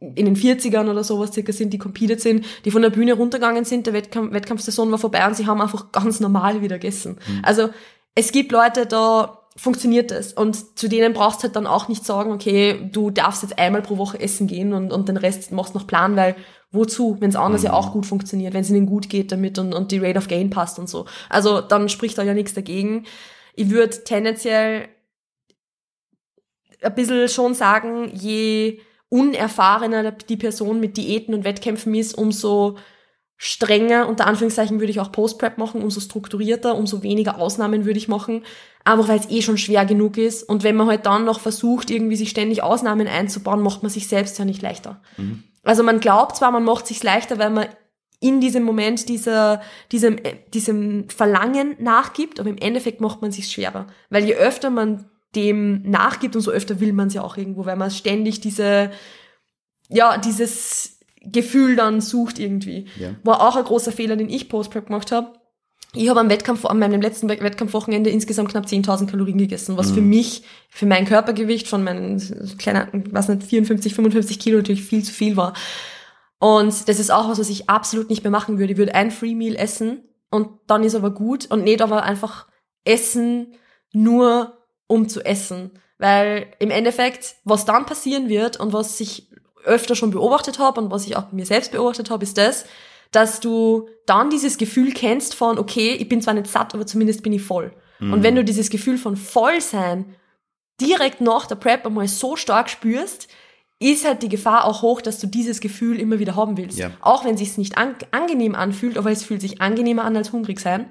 in den 40ern oder sowas circa sind, die competed sind, die von der Bühne runtergegangen sind, der Wettkampf, Wettkampfsaison war vorbei und sie haben einfach ganz normal wieder gegessen. Also es gibt Leute, da funktioniert das und zu denen brauchst du halt dann auch nicht sagen, okay, du darfst jetzt einmal pro Woche essen gehen und, und den Rest machst noch Plan, weil wozu, wenn es anders ja auch gut funktioniert, wenn es ihnen gut geht damit und, und die Rate of Gain passt und so. Also dann spricht da ja nichts dagegen. Ich würde tendenziell ein bisschen schon sagen, je unerfahrener die Person mit Diäten und Wettkämpfen ist, umso strenger, unter Anführungszeichen, würde ich auch Post-Prep machen, umso strukturierter, umso weniger Ausnahmen würde ich machen, einfach weil es eh schon schwer genug ist. Und wenn man halt dann noch versucht, irgendwie sich ständig Ausnahmen einzubauen, macht man sich selbst ja nicht leichter. Also man glaubt zwar, man macht sich leichter, weil man in diesem Moment dieser, diesem, äh, diesem Verlangen nachgibt, aber im Endeffekt macht man sich schwerer. Weil je öfter man dem nachgibt, umso öfter will man es ja auch irgendwo, weil man ständig diese, ja, dieses Gefühl dann sucht irgendwie. Ja. War auch ein großer Fehler, den ich Post-Prep gemacht habe. Ich habe am Wettkampf, an meinem letzten Wett- Wettkampfwochenende insgesamt knapp 10.000 Kalorien gegessen, was für mich, für mein Körpergewicht von meinen kleinen, was nicht, 54, 55 Kilo natürlich viel zu viel war. Und das ist auch was, was ich absolut nicht mehr machen würde. Ich würde ein Free Meal essen und dann ist aber gut und nicht aber einfach essen nur um zu essen. Weil im Endeffekt, was dann passieren wird und was ich öfter schon beobachtet habe und was ich auch bei mir selbst beobachtet habe, ist das, dass du dann dieses Gefühl kennst von, okay, ich bin zwar nicht satt, aber zumindest bin ich voll. Und wenn du dieses Gefühl von Vollsein direkt nach der Prep einmal so stark spürst, ist halt die Gefahr auch hoch, dass du dieses Gefühl immer wieder haben willst. Ja. Auch wenn es sich nicht an angenehm anfühlt, aber es fühlt sich angenehmer an als hungrig sein.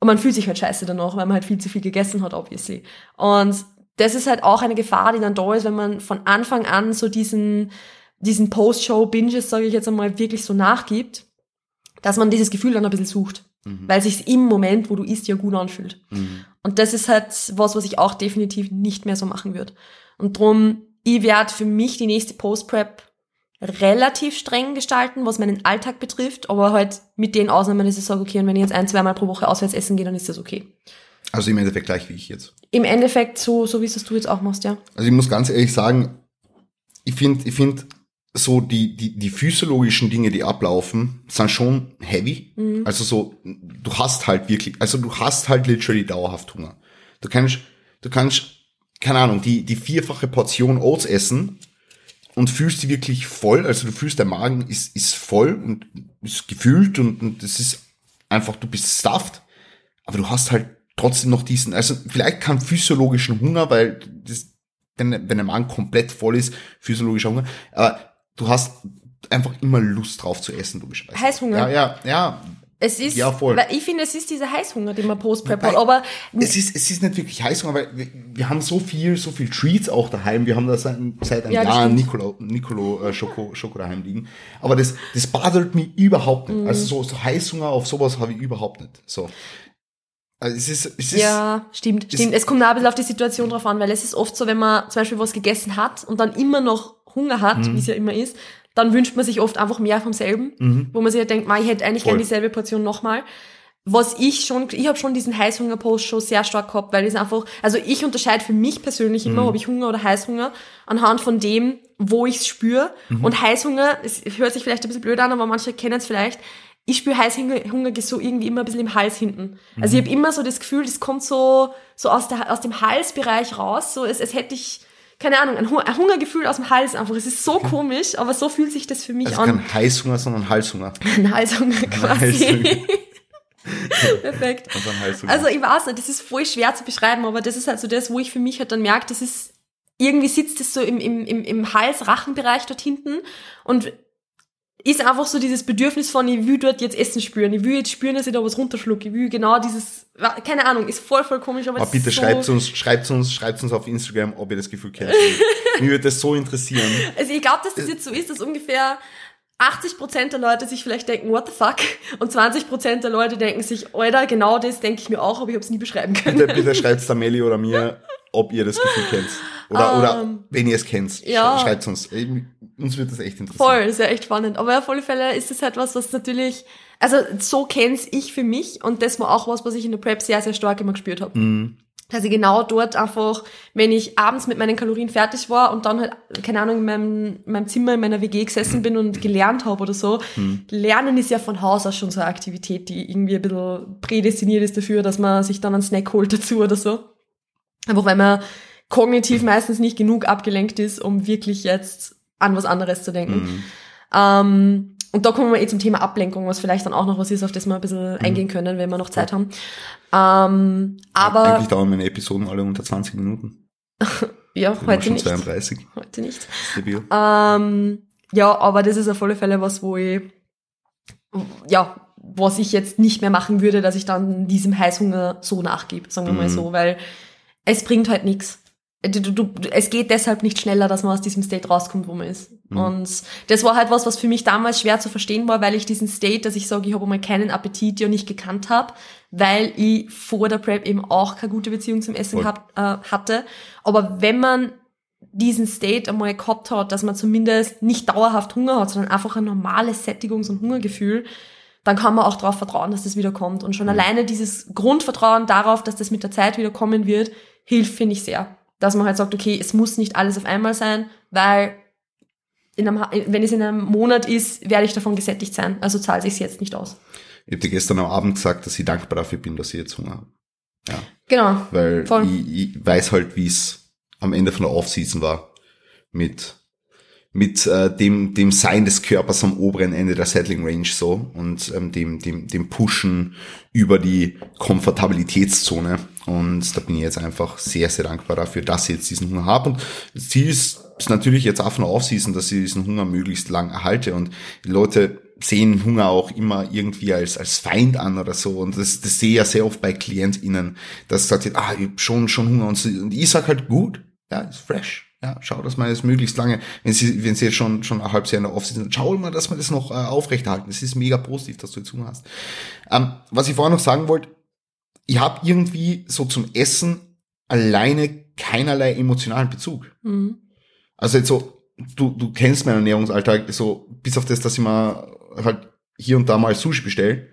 Und man fühlt sich halt scheiße danach, weil man halt viel zu viel gegessen hat, obviously. Und das ist halt auch eine Gefahr, die dann da ist, wenn man von Anfang an so diesen, diesen Post-Show-Binges, sage ich jetzt einmal, wirklich so nachgibt, dass man dieses Gefühl dann ein bisschen sucht. Weil sich im Moment, wo du isst, ja gut anfühlt. Und das ist halt was, was ich auch definitiv nicht mehr so machen würde. Und drum, ich werde für mich die nächste Post-Prep relativ streng gestalten, was meinen Alltag betrifft, aber halt mit den Ausnahmen, dass ich sage, okay, und wenn ich jetzt ein, zweimal pro Woche auswärts essen gehe, dann ist das okay. Also im Endeffekt gleich wie ich jetzt. Im Endeffekt so, so wie es du jetzt auch machst, ja. Also ich muss ganz ehrlich sagen, ich finde, ich finde so die, die, die physiologischen Dinge, die ablaufen, sind schon heavy. Also so, du hast halt wirklich, also du hast halt literally dauerhaft Hunger. Du kannst, du kannst, keine Ahnung, die, die vierfache Portion Oats essen und fühlst die wirklich voll. Also du fühlst, der Magen ist, ist voll und ist gefüllt und, und das ist einfach, du bist stuffed. Aber du hast halt trotzdem noch diesen, also vielleicht keinen physiologischen Hunger, weil das, wenn, wenn ein Mann komplett voll ist, physiologischer Hunger, aber du hast einfach immer Lust drauf zu essen, logischerweise. Heißhunger. Ja, ja, ja. Es ist, Ja, voll. weil ich finde, es ist dieser Heißhunger, den man Post-Prep hat, aber Es ist, es ist nicht wirklich Heißhunger, weil wir, wir haben so viel, so viel Treats auch daheim. Wir haben da seit, seit einem Ja, Jahr. Nicolo, Nicolo äh, Schoko, Schoko daheim liegen. Aber das, das bothert mich überhaupt nicht. Mhm. Also so, so Heißhunger auf sowas habe ich überhaupt nicht. So. Also es ist, es ist, Ja, stimmt, stimmt. Es kommt auch ein bisschen auf die Situation drauf an, weil es ist oft so, wenn man zum Beispiel was gegessen hat und dann immer noch Hunger hat, Mhm. wie es ja immer ist, dann wünscht man sich oft einfach mehr vom selben, wo man sich halt denkt, man, ich hätte eigentlich Mhm. Gerne dieselbe Portion nochmal. Was ich schon, ich habe schon diesen Heißhunger-Post schon sehr stark gehabt, weil es einfach, also ich unterscheide für mich persönlich immer, Mhm. ob ich Hunger oder Heißhunger, anhand von dem, wo ich es spüre. Mhm. Und Heißhunger, es hört sich vielleicht ein bisschen blöd an, aber manche kennen es vielleicht, ich spüre Heißhunger Hunger so irgendwie immer ein bisschen im Hals hinten. Also ich habe immer so das Gefühl, das kommt so, so aus, der, aus dem Halsbereich raus, so es, es hätte ich, keine Ahnung, ein, ein Hungergefühl aus dem Hals einfach. Es ist so komisch, aber so fühlt sich das für mich also an. kein Heißhunger, sondern Halshunger. Ein Halshunger quasi. Halshunger. Perfekt. Also ein. Also ich weiß nicht, das ist voll schwer zu beschreiben, aber das ist halt so das, wo ich für mich halt dann merke, das ist, irgendwie sitzt es so im, im, im, im Hals-Rachenbereich dort hinten und ist einfach so dieses Bedürfnis von, ich will dort jetzt Essen spüren, ich will jetzt spüren, dass ich da was runterschlucke, ich will genau dieses, keine Ahnung, ist voll, voll komisch, aber Aber es ist bitte so, schreibt uns, schreibt uns, schreibt uns auf Instagram, ob ihr das Gefühl kennt. Mir würde das so interessieren. Also ich glaube, dass das jetzt so ist, dass ungefähr 80% der Leute sich vielleicht denken, what the fuck? Und 20% der Leute denken sich, Alter, genau das denke ich mir auch, aber ich habe es nie beschreiben können. Bitte, bitte schreibt der Melli oder mir, ob ihr das Gefühl kennt. Oder, oder wenn ihr es kennt, ja. schreibt uns. Uns würde das echt interessieren. Voll, ist ja echt spannend. Aber auf alle Fälle ist es halt was, was natürlich, also so kenn's ich für mich und das war auch was, was ich in der Prep sehr, sehr stark immer gespürt habe. Mhm. Ich genau dort einfach, wenn ich abends mit meinen Kalorien fertig war und dann halt, keine Ahnung, in meinem, in meinem Zimmer in meiner WG gesessen bin und gelernt habe oder so. Mhm. Lernen ist ja von Haus aus schon so eine Aktivität, die irgendwie ein bisschen prädestiniert ist dafür, dass man sich dann einen Snack holt dazu oder so. Einfach weil man kognitiv meistens nicht genug abgelenkt ist, um wirklich jetzt an was anderes zu denken. Mhm. Ähm, und da kommen wir eh zum Thema Ablenkung, was vielleicht dann auch noch was ist, auf das wir ein bisschen eingehen können, wenn wir noch Zeit haben. Ähm, aber Eigentlich dauern meine Episoden alle unter 20 Minuten. ja, heute schon nicht. 32. Heute nicht. Ähm, ja, aber das ist auf alle Fälle was, wo ich, ja, was ich jetzt nicht mehr machen würde, dass ich dann diesem Heißhunger so nachgebe, sagen wir mal Mhm. so, weil es bringt halt nichts. Du, du, du, es geht deshalb nicht schneller, dass man aus diesem State rauskommt, wo man ist. Mhm. Und das war halt was, was für mich damals schwer zu verstehen war, weil ich diesen State, dass ich sage, ich habe einmal keinen Appetit, ja nicht gekannt habe, weil ich vor der Prep eben auch keine gute Beziehung zum Essen hab, äh, hatte. Aber wenn man diesen State einmal gehabt hat, dass man zumindest nicht dauerhaft Hunger hat, sondern einfach ein normales Sättigungs- und Hungergefühl, dann kann man auch darauf vertrauen, dass das wieder kommt. Und schon Mhm. alleine dieses Grundvertrauen darauf, dass das mit der Zeit wieder kommen wird, hilft, finde ich sehr. Dass man halt sagt, okay, es muss nicht alles auf einmal sein, weil in einem, wenn es in einem Monat ist, werde ich davon gesättigt sein. Also zahlt sich jetzt nicht aus. Ich habe dir gestern am Abend gesagt, dass ich dankbar dafür bin, dass ich jetzt Hunger habe. Ja. Genau. Weil ich, ich weiß halt, wie es am Ende von der Off-Season war. Mit, mit äh, dem, dem Sein des Körpers am oberen Ende der Settling Range so und ähm, dem, dem, dem Pushen über die Komfortabilitätszone. Und da bin ich jetzt einfach sehr, sehr dankbar dafür, dass ich jetzt diesen Hunger habe. Und Ziel ist, ist natürlich jetzt auch von der dass ich diesen Hunger möglichst lang erhalte. Und die Leute sehen Hunger auch immer irgendwie als, als Feind an oder so. Und das, das sehe ich ja sehr oft bei KlientInnen, dass gesagt wird, ah, ich hab schon, schon Hunger. Und, sie, und ich sag halt, gut, ja, ist fresh. Ja, schau, dass man es möglichst lange, wenn sie, wenn sie jetzt schon, schon ein halbes Jahr in der Off sind, schau mal, dass man das noch äh, aufrechterhalten. Das ist mega positiv, dass du jetzt Hunger hast. Ähm, was ich vorher noch sagen wollte, ich habe irgendwie so zum Essen alleine keinerlei emotionalen Bezug. Mhm. Also jetzt so, du, du kennst meinen Ernährungsalltag, so, bis auf das, dass ich mal halt hier und da mal Sushi bestell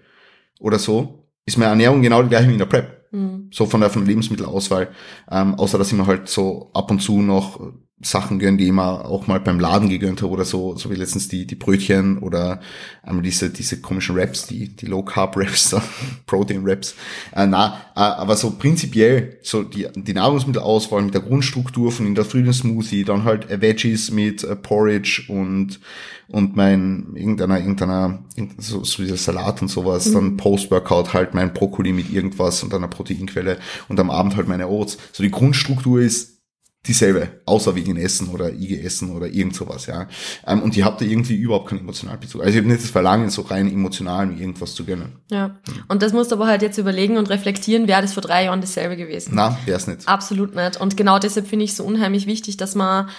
oder so, ist meine Ernährung genau die gleiche wie in der Prep. Mhm. So von der, von der Lebensmittelauswahl. Ähm, außer dass ich mir halt so ab und zu noch Sachen gönnen, die ich mir auch mal beim Laden gegönnt habe oder so, so wie letztens die, die Brötchen oder einmal diese, diese komischen Raps, die, die Low Carb Raps, Protein Raps. Äh, na, äh, aber so prinzipiell, so die, die Nahrungsmittelauswahl mit der Grundstruktur von in der Frühlingssmoothie, dann halt äh, Veggies mit äh, Porridge und, und mein, irgendeiner, irgendeiner, so, so dieser Salat und sowas, mhm. dann Post-Workout halt mein Brokkoli mit irgendwas und einer Proteinquelle und am Abend halt meine Oats. So die Grundstruktur ist dieselbe, außer wegen Essen oder IG Essen oder irgend sowas, ja. Ähm, und die habt ihr irgendwie überhaupt keinen emotionalen Bezug. Also ich habe nicht das Verlangen, so rein emotional mir irgendwas zu gönnen. Ja. Und das musst du aber halt jetzt überlegen und reflektieren, wäre das vor drei Jahren dasselbe gewesen. Na, wäre es nicht. Absolut nicht. Und genau deshalb finde ich es so unheimlich wichtig, dass man,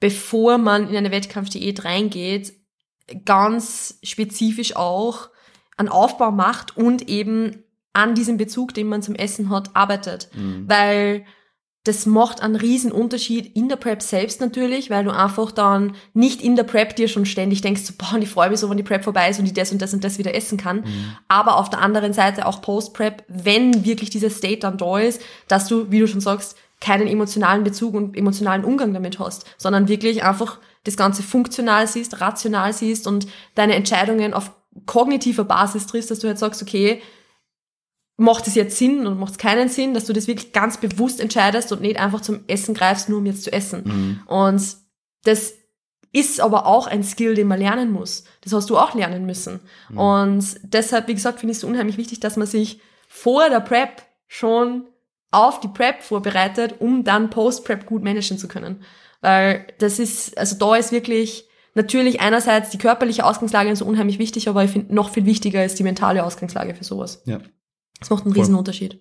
bevor man in eine Wettkampfdiät reingeht, ganz spezifisch auch einen Aufbau macht und eben an diesem Bezug, den man zum Essen hat, arbeitet. Mhm. Weil das macht einen riesen Unterschied in der Prep selbst natürlich, weil du einfach dann nicht in der Prep dir schon ständig denkst, so, boah, ich freue mich so, wenn die Prep vorbei ist und ich das und das und das wieder essen kann. Mhm. Aber auf der anderen Seite auch Post-Prep, wenn wirklich dieser State dann da ist, dass du, wie du schon sagst, keinen emotionalen Bezug und emotionalen Umgang damit hast, sondern wirklich einfach das Ganze funktional siehst, rational siehst und deine Entscheidungen auf kognitiver Basis triffst, dass du halt sagst, okay, macht es jetzt Sinn und macht es keinen Sinn, dass du das wirklich ganz bewusst entscheidest und nicht einfach zum Essen greifst, nur um jetzt zu essen. Mhm. Und das ist aber auch ein Skill, den man lernen muss. Das hast du auch lernen müssen. Mhm. Und deshalb, wie gesagt, finde ich es unheimlich wichtig, dass man sich vor der Prep schon auf die Prep vorbereitet, um dann Post-Prep gut managen zu können. Weil das ist, also da ist wirklich natürlich einerseits die körperliche Ausgangslage so unheimlich wichtig, aber ich finde, noch viel wichtiger ist die mentale Ausgangslage für sowas. Ja. Das macht einen Voll. riesen Unterschied.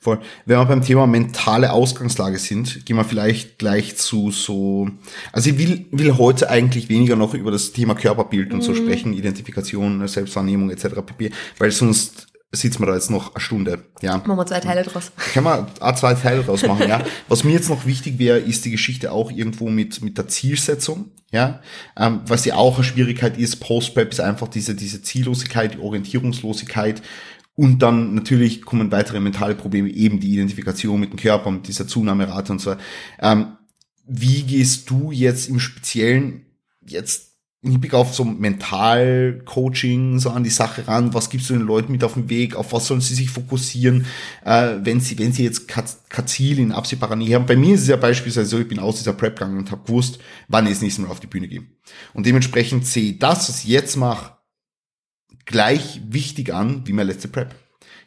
Voll. Wenn wir beim Thema mentale Ausgangslage sind, gehen wir vielleicht gleich zu so, also ich will, will heute eigentlich weniger noch über das Thema Körperbild und mhm. so sprechen, Identifikation, Selbstwahrnehmung etc. pp, weil sonst sitzen wir da jetzt noch eine Stunde. Ja. Machen wir zwei Teile draus. Können wir auch zwei Teile draus machen, ja. Was mir jetzt noch wichtig wäre, ist die Geschichte auch irgendwo mit, mit der Zielsetzung, ja. Ähm, was ja auch eine Schwierigkeit ist, Post-Prep ist einfach diese, diese Ziellosigkeit, die Orientierungslosigkeit, und dann natürlich kommen weitere mentale Probleme, eben die Identifikation mit dem Körper, mit dieser Zunahmerate und so. Ähm, wie gehst du jetzt im Speziellen jetzt im Hinblick auf so Mental-Coaching so an die Sache ran? Was gibst du den Leuten mit auf den Weg? Auf was sollen sie sich fokussieren, äh, wenn sie, wenn sie jetzt kein Ziel in absehbarer Nähe haben? Bei mir ist es ja beispielsweise so, ich bin aus dieser Prep gegangen und habe gewusst, wann ich das nächste Mal auf die Bühne gehe. Und dementsprechend sehe ich das, was ich jetzt mache, gleich wichtig an wie meine letzte Prep.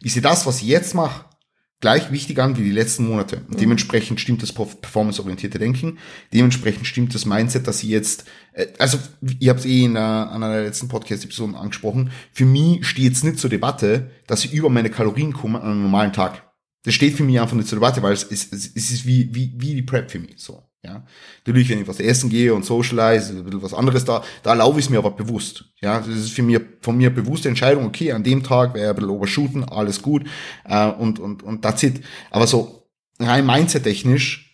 Ich sehe das, was ich jetzt mache, gleich wichtig an wie die letzten Monate. Und mhm. dementsprechend stimmt das performanceorientierte Denken. Dementsprechend stimmt das Mindset, dass ich jetzt, äh, also ich habe es eh in einer, einer der letzten Podcast-Episoden angesprochen, für mich steht jetzt nicht zur Debatte, dass ich über meine Kalorien komme an einem normalen Tag. Das steht für mich einfach nicht zur Debatte, weil es, es, es ist wie, wie, wie die Prep für mich. So. Ja, natürlich, wenn ich was essen gehe und socialize, ein bisschen was anderes da, da erlaube ich es mir aber bewusst. Ja, das ist für mich, von mir bewusste Entscheidung, okay, an dem Tag wäre ein bisschen overshooten, alles gut, äh, und, und, und that's it. Aber so rein mindset-technisch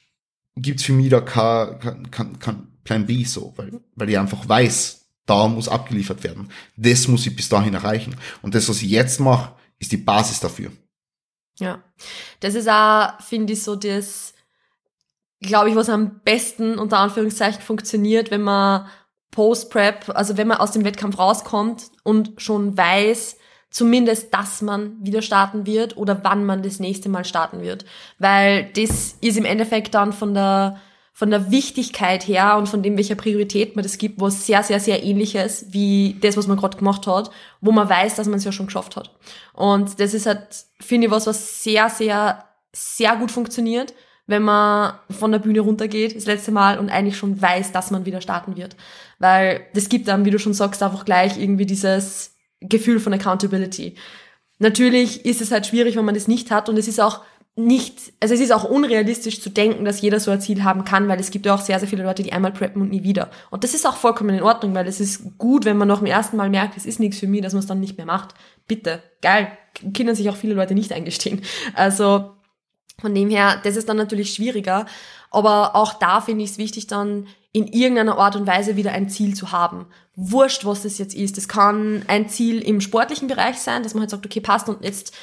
gibt's für mich da kein, kein, kein, kein Plan B so, weil, weil ich einfach weiß, da muss abgeliefert werden. Das muss ich bis dahin erreichen. Und das, was ich jetzt mache, ist die Basis dafür. Ja, das ist auch, finde ich, so das, glaube ich, was am besten unter Anführungszeichen funktioniert, wenn man Post-Prep, also wenn man aus dem Wettkampf rauskommt und schon weiß, zumindest, dass man wieder starten wird oder wann man das nächste Mal starten wird. Weil das ist im Endeffekt dann von der, von der Wichtigkeit her und von dem, welcher Priorität man das gibt, was sehr, sehr, sehr ähnliches wie das, was man gerade gemacht hat, wo man weiß, dass man es ja schon geschafft hat. Und das ist halt, finde ich, was, was sehr, sehr, sehr gut funktioniert wenn man von der Bühne runtergeht, das letzte Mal, und eigentlich schon weiß, dass man wieder starten wird. Weil das gibt dann, wie du schon sagst, einfach gleich irgendwie dieses Gefühl von Accountability. Natürlich ist es halt schwierig, wenn man das nicht hat und es ist auch nicht, also es ist auch unrealistisch zu denken, dass jeder so ein Ziel haben kann, weil es gibt ja auch sehr, sehr viele Leute, die einmal preppen und nie wieder. Und das ist auch vollkommen in Ordnung, weil es ist gut, wenn man noch im ersten Mal merkt, es ist nichts für mich, dass man es dann nicht mehr macht. Bitte, geil, können sich auch viele Leute nicht eingestehen. Also von dem her, das ist dann natürlich schwieriger. Aber auch da finde ich es wichtig, dann in irgendeiner Art und Weise wieder ein Ziel zu haben. Wurscht, was das jetzt ist. Das kann ein Ziel im sportlichen Bereich sein, dass man halt sagt, okay, passt und jetzt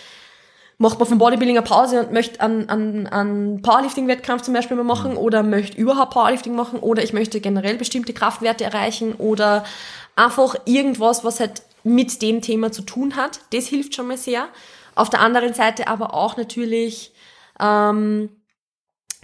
macht man vom Bodybuilding eine Pause und möchte einen, einen, einen Powerlifting-Wettkampf zum Beispiel mal machen oder möchte überhaupt Powerlifting machen oder ich möchte generell bestimmte Kraftwerte erreichen oder einfach irgendwas, was halt mit dem Thema zu tun hat. Das hilft schon mal sehr. Auf der anderen Seite aber auch natürlich, ähm,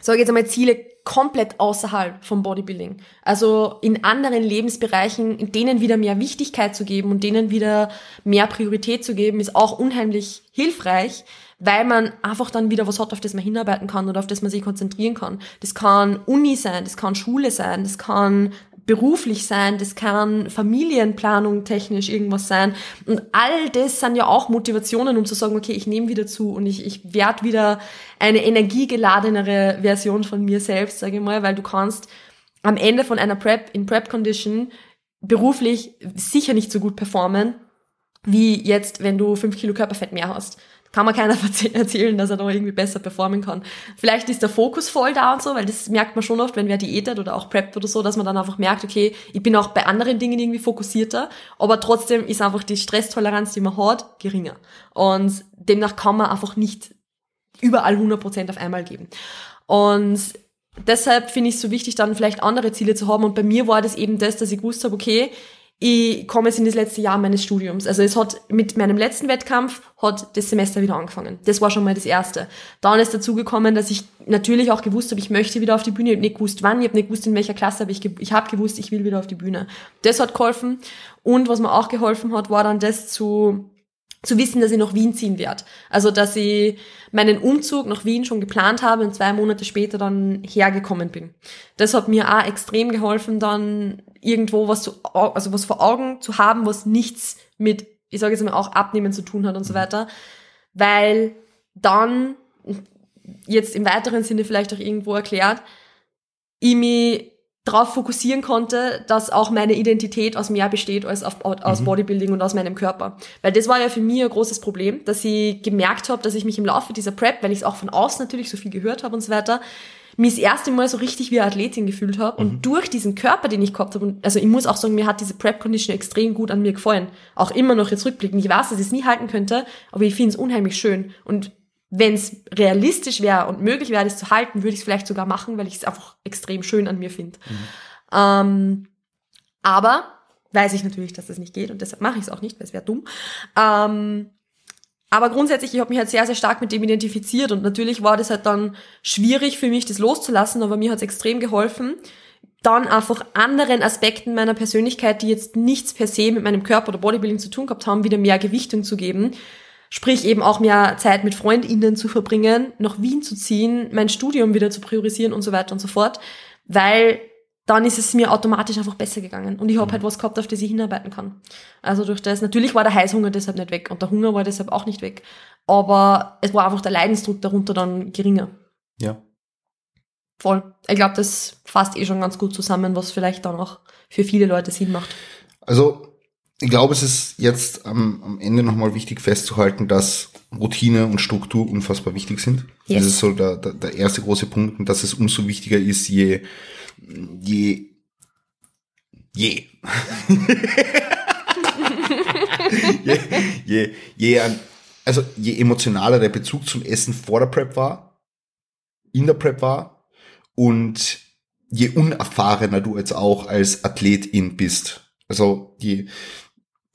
sage jetzt einmal, Ziele komplett außerhalb vom Bodybuilding. Also in anderen Lebensbereichen, denen wieder mehr Wichtigkeit zu geben und denen wieder mehr Priorität zu geben, ist auch unheimlich hilfreich, weil man einfach dann wieder was hat, auf das man hinarbeiten kann oder auf das man sich konzentrieren kann. Das kann Uni sein, das kann Schule sein, das kann beruflich sein, das kann Familienplanung technisch irgendwas sein. Und all das sind ja auch Motivationen, um zu sagen, okay, ich nehme wieder zu und ich, ich werde wieder eine energiegeladenere Version von mir selbst, sage ich mal, weil du kannst am Ende von einer Prep, in Prep-Condition, beruflich sicher nicht so gut performen, wie jetzt, wenn du fünf Kilo Körperfett mehr hast kann man keiner erzählen, dass er da irgendwie besser performen kann. Vielleicht ist der Fokus voll da und so, weil das merkt man schon oft, wenn wer diätet oder auch preppt oder so, dass man dann einfach merkt, okay, ich bin auch bei anderen Dingen irgendwie fokussierter, aber trotzdem ist einfach die Stresstoleranz, die man hat, geringer. Und demnach kann man einfach nicht überall 100% auf einmal geben. Und deshalb finde ich es so wichtig, dann vielleicht andere Ziele zu haben. Und bei mir war das eben das, dass ich gewusst habe, okay, ich komme jetzt in das letzte Jahr meines Studiums. Also es hat mit meinem letzten Wettkampf hat das Semester wieder angefangen. Das war schon mal das Erste. Dann ist dazu gekommen, dass ich natürlich auch gewusst habe, ich möchte wieder auf die Bühne. Ich habe nicht gewusst, wann, ich habe nicht gewusst, in welcher Klasse, aber ich, ich habe gewusst, ich will wieder auf die Bühne. Das hat geholfen. Und was mir auch geholfen hat, war dann das zu zu wissen, dass ich nach Wien ziehen werde. Also, dass ich meinen Umzug nach Wien schon geplant habe und zwei Monate später dann hergekommen bin. Das hat mir auch extrem geholfen, dann irgendwo was zu, also was vor Augen zu haben, was nichts mit, ich sage jetzt mal, auch Abnehmen zu tun hat und so weiter. Weil dann, jetzt im weiteren Sinne vielleicht auch irgendwo erklärt, ich mich darauf fokussieren konnte, dass auch meine Identität aus mehr besteht als auf, aus mhm. Bodybuilding und aus meinem Körper. Weil das war ja für mich ein großes Problem, dass ich gemerkt habe, dass ich mich im Laufe dieser Prep, weil ich es auch von außen natürlich so viel gehört habe und so weiter, mich das erste Mal so richtig wie eine Athletin gefühlt habe. Mhm. Und durch diesen Körper, den ich gehabt habe, also ich muss auch sagen, mir hat diese Prep-Condition extrem gut an mir gefallen. Auch immer noch jetzt rückblickend. Ich weiß, dass ich es nie halten könnte, aber ich finde es unheimlich schön. Und wenn es realistisch wäre und möglich wäre, das zu halten, würde ich es vielleicht sogar machen, weil ich es einfach extrem schön an mir finde. Mhm. Ähm, aber weiß ich natürlich, dass das nicht geht und deshalb mache ich es auch nicht, weil es wäre dumm. Ähm, aber grundsätzlich, ich habe mich halt sehr, sehr stark mit dem identifiziert und natürlich war das halt dann schwierig für mich, das loszulassen, aber mir hat es extrem geholfen, dann einfach anderen Aspekten meiner Persönlichkeit, die jetzt nichts per se mit meinem Körper oder Bodybuilding zu tun gehabt haben, wieder mehr Gewichtung zu geben Sprich eben auch mehr Zeit mit FreundInnen zu verbringen, nach Wien zu ziehen, mein Studium wieder zu priorisieren und so weiter und so fort, weil dann ist es mir automatisch einfach besser gegangen. Und ich habe mhm. halt was gehabt, auf das ich hinarbeiten kann. Also durch das, natürlich war der Heißhunger deshalb nicht weg und der Hunger war deshalb auch nicht weg. Aber es war einfach der Leidensdruck darunter dann geringer. Ja. Voll. Ich glaube, das fasst eh schon ganz gut zusammen, was vielleicht dann auch für viele Leute Sinn macht. Also ich glaube, es ist jetzt am, am Ende nochmal wichtig festzuhalten, dass Routine und Struktur unfassbar wichtig sind. Yes. Das ist so der, der, der erste große Punkt und dass es umso wichtiger ist, je, je, je, je, je, je, also je emotionaler der Bezug zum Essen vor der Prep war, in der Prep war und je unerfahrener du jetzt auch als Athletin bist. Also je,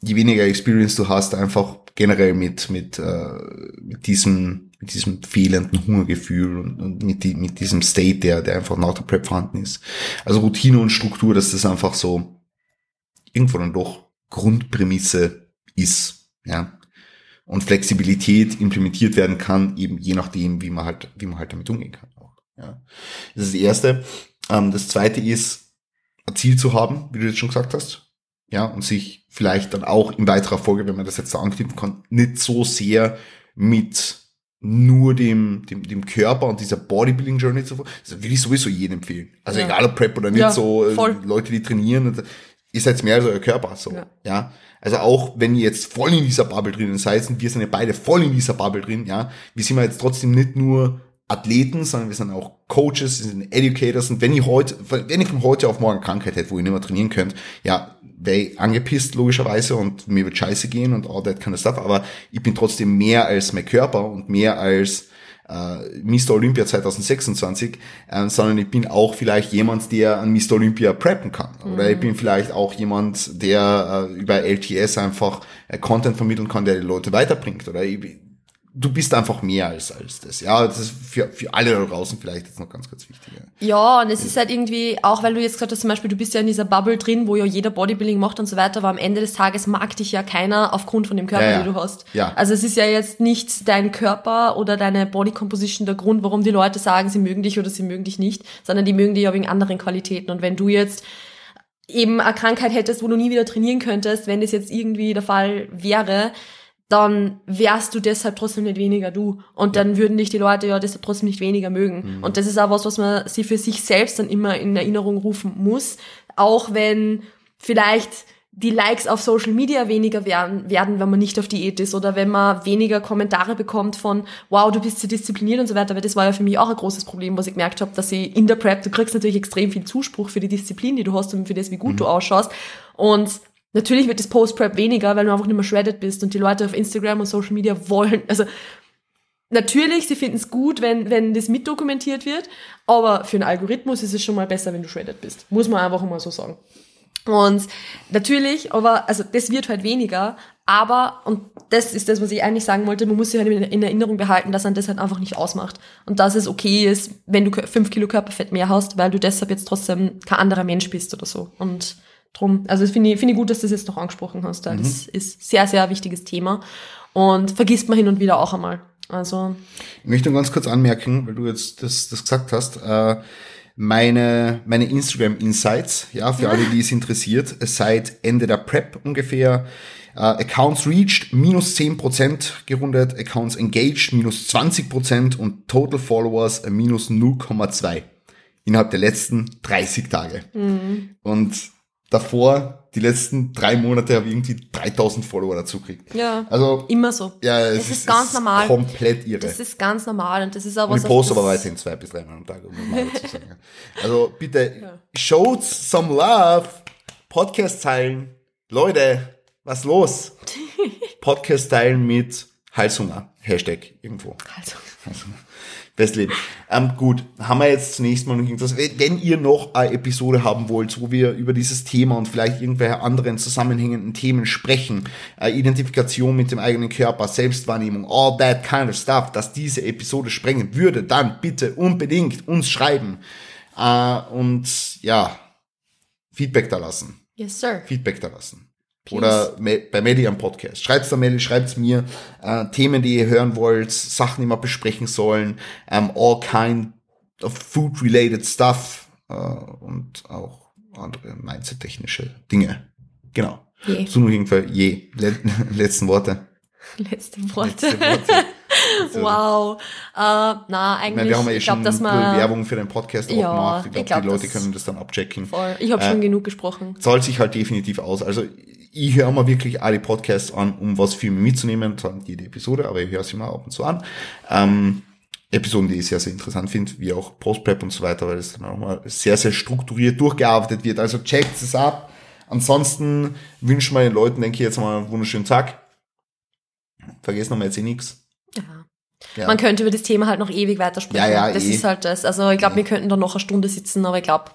je weniger Experience du hast, einfach generell mit, mit, äh, mit diesem, mit diesem fehlenden Hungergefühl und, und mit, die, mit diesem State, der, der einfach nach der Prep vorhanden ist. Also Routine und Struktur, dass das einfach so irgendwo dann doch Grundprämisse ist, ja. Und Flexibilität implementiert werden kann, eben je nachdem, wie man halt, wie man halt damit umgehen kann. Ja. Das ist das Erste. Ähm, das Zweite ist, ein Ziel zu haben, wie du jetzt schon gesagt hast ja, und sich vielleicht dann auch in weiterer Folge, wenn man das jetzt da anknüpfen kann, nicht so sehr mit nur dem, dem, dem Körper und dieser Bodybuilding Journey zu Das will ich sowieso jedem empfehlen. Also ja. egal ob Prep oder nicht, ja, so äh, voll. Leute, die trainieren, ihr seid mehr als euer Körper, so, ja. ja. Also auch wenn ihr jetzt voll in dieser Bubble drinnen seid, und wir sind ja beide voll in dieser Bubble drin, ja, wie sind wir jetzt trotzdem nicht nur Athleten, sondern wir sind auch Coaches, wir sind Educators. Und wenn ich heute, wenn ich von heute auf morgen Krankheit hätte, wo ich nicht mehr trainieren könnte, ja, wäre angepisst logischerweise und mir wird scheiße gehen und all that kind of stuff. Aber ich bin trotzdem mehr als mein Körper und mehr als äh, Mr. Olympia 2026, äh, sondern ich bin auch vielleicht jemand, der an Mr. Olympia preppen kann. Oder ich bin vielleicht auch jemand, der äh, über LTS einfach äh, Content vermitteln kann, der die Leute weiterbringt. Oder ich, du bist einfach mehr als, als das. Ja, das ist für, für alle da draußen vielleicht jetzt noch ganz, ganz wichtig. Ja. Und es ist halt irgendwie, auch weil du jetzt gesagt hast, zum Beispiel, du bist ja in dieser Bubble drin, wo ja jeder Bodybuilding macht und so weiter, aber am Ende des Tages mag dich ja keiner aufgrund von dem Körper, Ja, ja. den du hast. Ja. Also es ist ja jetzt nicht dein Körper oder deine Body Composition der Grund, warum die Leute sagen, sie mögen dich oder sie mögen dich nicht, sondern die mögen dich ja wegen anderen Qualitäten. Und wenn du jetzt eben eine Krankheit hättest, wo du nie wieder trainieren könntest, wenn das jetzt irgendwie der Fall wäre, dann wärst du deshalb trotzdem nicht weniger du. Und dann würden dich die Leute ja deshalb trotzdem nicht weniger mögen. Und das ist auch was, was man sich für sich selbst dann immer in Erinnerung rufen muss. Auch wenn vielleicht die Likes auf Social Media weniger werden, werden, wenn man nicht auf Diät ist oder wenn man weniger Kommentare bekommt von wow, du bist so diszipliniert und so weiter, weil das war ja für mich auch ein großes Problem, was ich gemerkt habe, dass ich in der Prep, du kriegst natürlich extrem viel Zuspruch für die Disziplin, die du hast und für das, wie gut du ausschaust und Natürlich wird das Post-Prep weniger, weil du einfach nicht mehr shredded bist und die Leute auf Instagram und Social Media wollen, also natürlich, sie finden es gut, wenn, wenn das mitdokumentiert wird, aber für einen Algorithmus ist es schon mal besser, wenn du shredded bist. Muss man einfach mal so sagen. Und natürlich, aber, also das wird halt weniger, aber, und das ist das, was ich eigentlich sagen wollte, man muss sich halt in in Erinnerung behalten, dass man das halt einfach nicht ausmacht. Und dass es okay ist, wenn du fünf Kilo Körperfett mehr hast, weil du deshalb jetzt trotzdem kein anderer Mensch bist oder so. Und drum, also das finde ich, finde ich gut, dass du das jetzt noch angesprochen hast. weil Das ist sehr, sehr wichtiges Thema. Und vergisst man hin und wieder auch einmal. Also, Ich möchte nur ganz kurz anmerken, weil du jetzt das, das gesagt hast, äh, meine, meine Instagram Insights, ja, für alle, die es interessiert, seit Ende der Prep ungefähr, äh, Accounts reached minus 10% gerundet, Accounts engaged minus 20% und Total Followers minus 0,2 innerhalb der letzten 30 Tage. Und davor, die letzten drei Monate, habe ich irgendwie 3000 Follower dazu gekriegt. ja, Also, immer so. ja, es Das ist ganz normal. komplett irre. Das ist ganz normal und das ist auch Und was. ich poste aber weiterhin zwei bis dreimal am Tag, um mal dazu sagen. Also bitte, showt some love. Podcast teilen. Leute, was los? Podcast teilen mit Halshunger. Hashtag irgendwo. Also, Halshunger. Best Leben. Ähm, gut, haben wir jetzt zunächst mal noch irgendwas. Wenn wenn ihr noch eine Episode haben wollt, wo wir über dieses Thema und vielleicht irgendwelche anderen zusammenhängenden Themen sprechen, äh, Identifikation mit dem eigenen Körper, Selbstwahrnehmung, all that kind of stuff, dass diese Episode sprengen würde, dann bitte unbedingt uns schreiben äh, und ja, Feedback da lassen. yes, sir. Feedback da lassen. Please. Oder bei Medi am Podcast. Schreibt's da Medi, schreibt's mir. Äh, Themen, die ihr hören wollt, Sachen, die wir besprechen sollen. Ähm, all kind of food-related stuff. Äh, und auch andere mindset-technische Dinge. Genau. Je. So nur irgendwann je. Le letzten Worte. Letzte Worte. Letzte Worte. Also, Wow. Äh, na, Ich eigentlich, meine, wir haben ja eh ich glaube, schon bisschen man. Werbung für den Podcast auch Ja, gemacht. Ich ich glaube, glaub, die Leute können das dann abchecken. Voll. Ich habe Äh, schon genug gesprochen. zahlt sich halt definitiv aus. Also ich höre mir wirklich alle Podcasts an, um was für mich mitzunehmen. Zwar nicht jede Episode, aber ich höre sie mal ab und zu an. Ähm, Episoden, die ich sehr, sehr interessant finde, wie auch Post-Prep und so weiter, weil das dann auch mal sehr, sehr strukturiert durchgearbeitet wird. Also checkt es ab. Ansonsten wünschen wir den Leuten, denke ich, jetzt mal einen wunderschönen Tag. Vergessen wir jetzt eh nichts. Ja. Ja. Man könnte über das Thema halt noch ewig weitersprechen. Ja, ja, das eh. ist halt das. Also ich glaube, wir könnten da noch eine Stunde sitzen, aber ich glaube,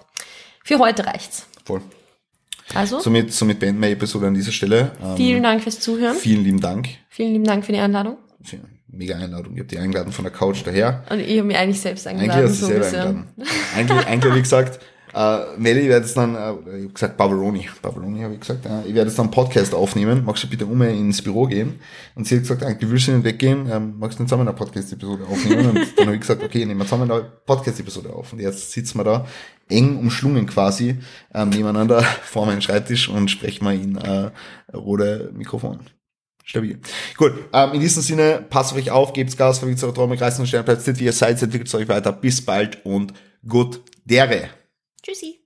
für heute reicht's. Voll. Also, Somit, somit beenden wir die Episode an dieser Stelle. Ähm, vielen Dank fürs Zuhören. vielen lieben Dank. Vielen lieben Dank für die Einladung. Mega Einladung. Ich habe die eingeladen von der Couch daher. Und ich habe mich eigentlich selbst Eigentlich eingeladen. hast du so selber eingeladen. Eigentlich, eigentlich wie gesagt, äh, Melly wird jetzt dann, äh, ich habe gesagt Barbaroni, Barbaroni habe ich gesagt, äh, ich werde jetzt dann einen Podcast aufnehmen, magst du bitte um ins Büro gehen? Und sie hat gesagt, du willst nicht weggehen, ähm, magst du nicht zusammen eine Podcast-Episode aufnehmen? Und dann habe ich gesagt, okay, nehmen wir zusammen eine Podcast-Episode auf. Und jetzt sitzen wir da eng umschlungen quasi ähm, nebeneinander vor meinem Schreibtisch und sprechen wir in äh, rote Mikrofon. Stabil. Gut, ähm, in diesem Sinne, passt auf euch auf, gebt's Gas, verwirrt eure Träume, kreisen und fit, wie ihr seid, entwickelt euch weiter. Bis bald und gut dere. Tschüssi.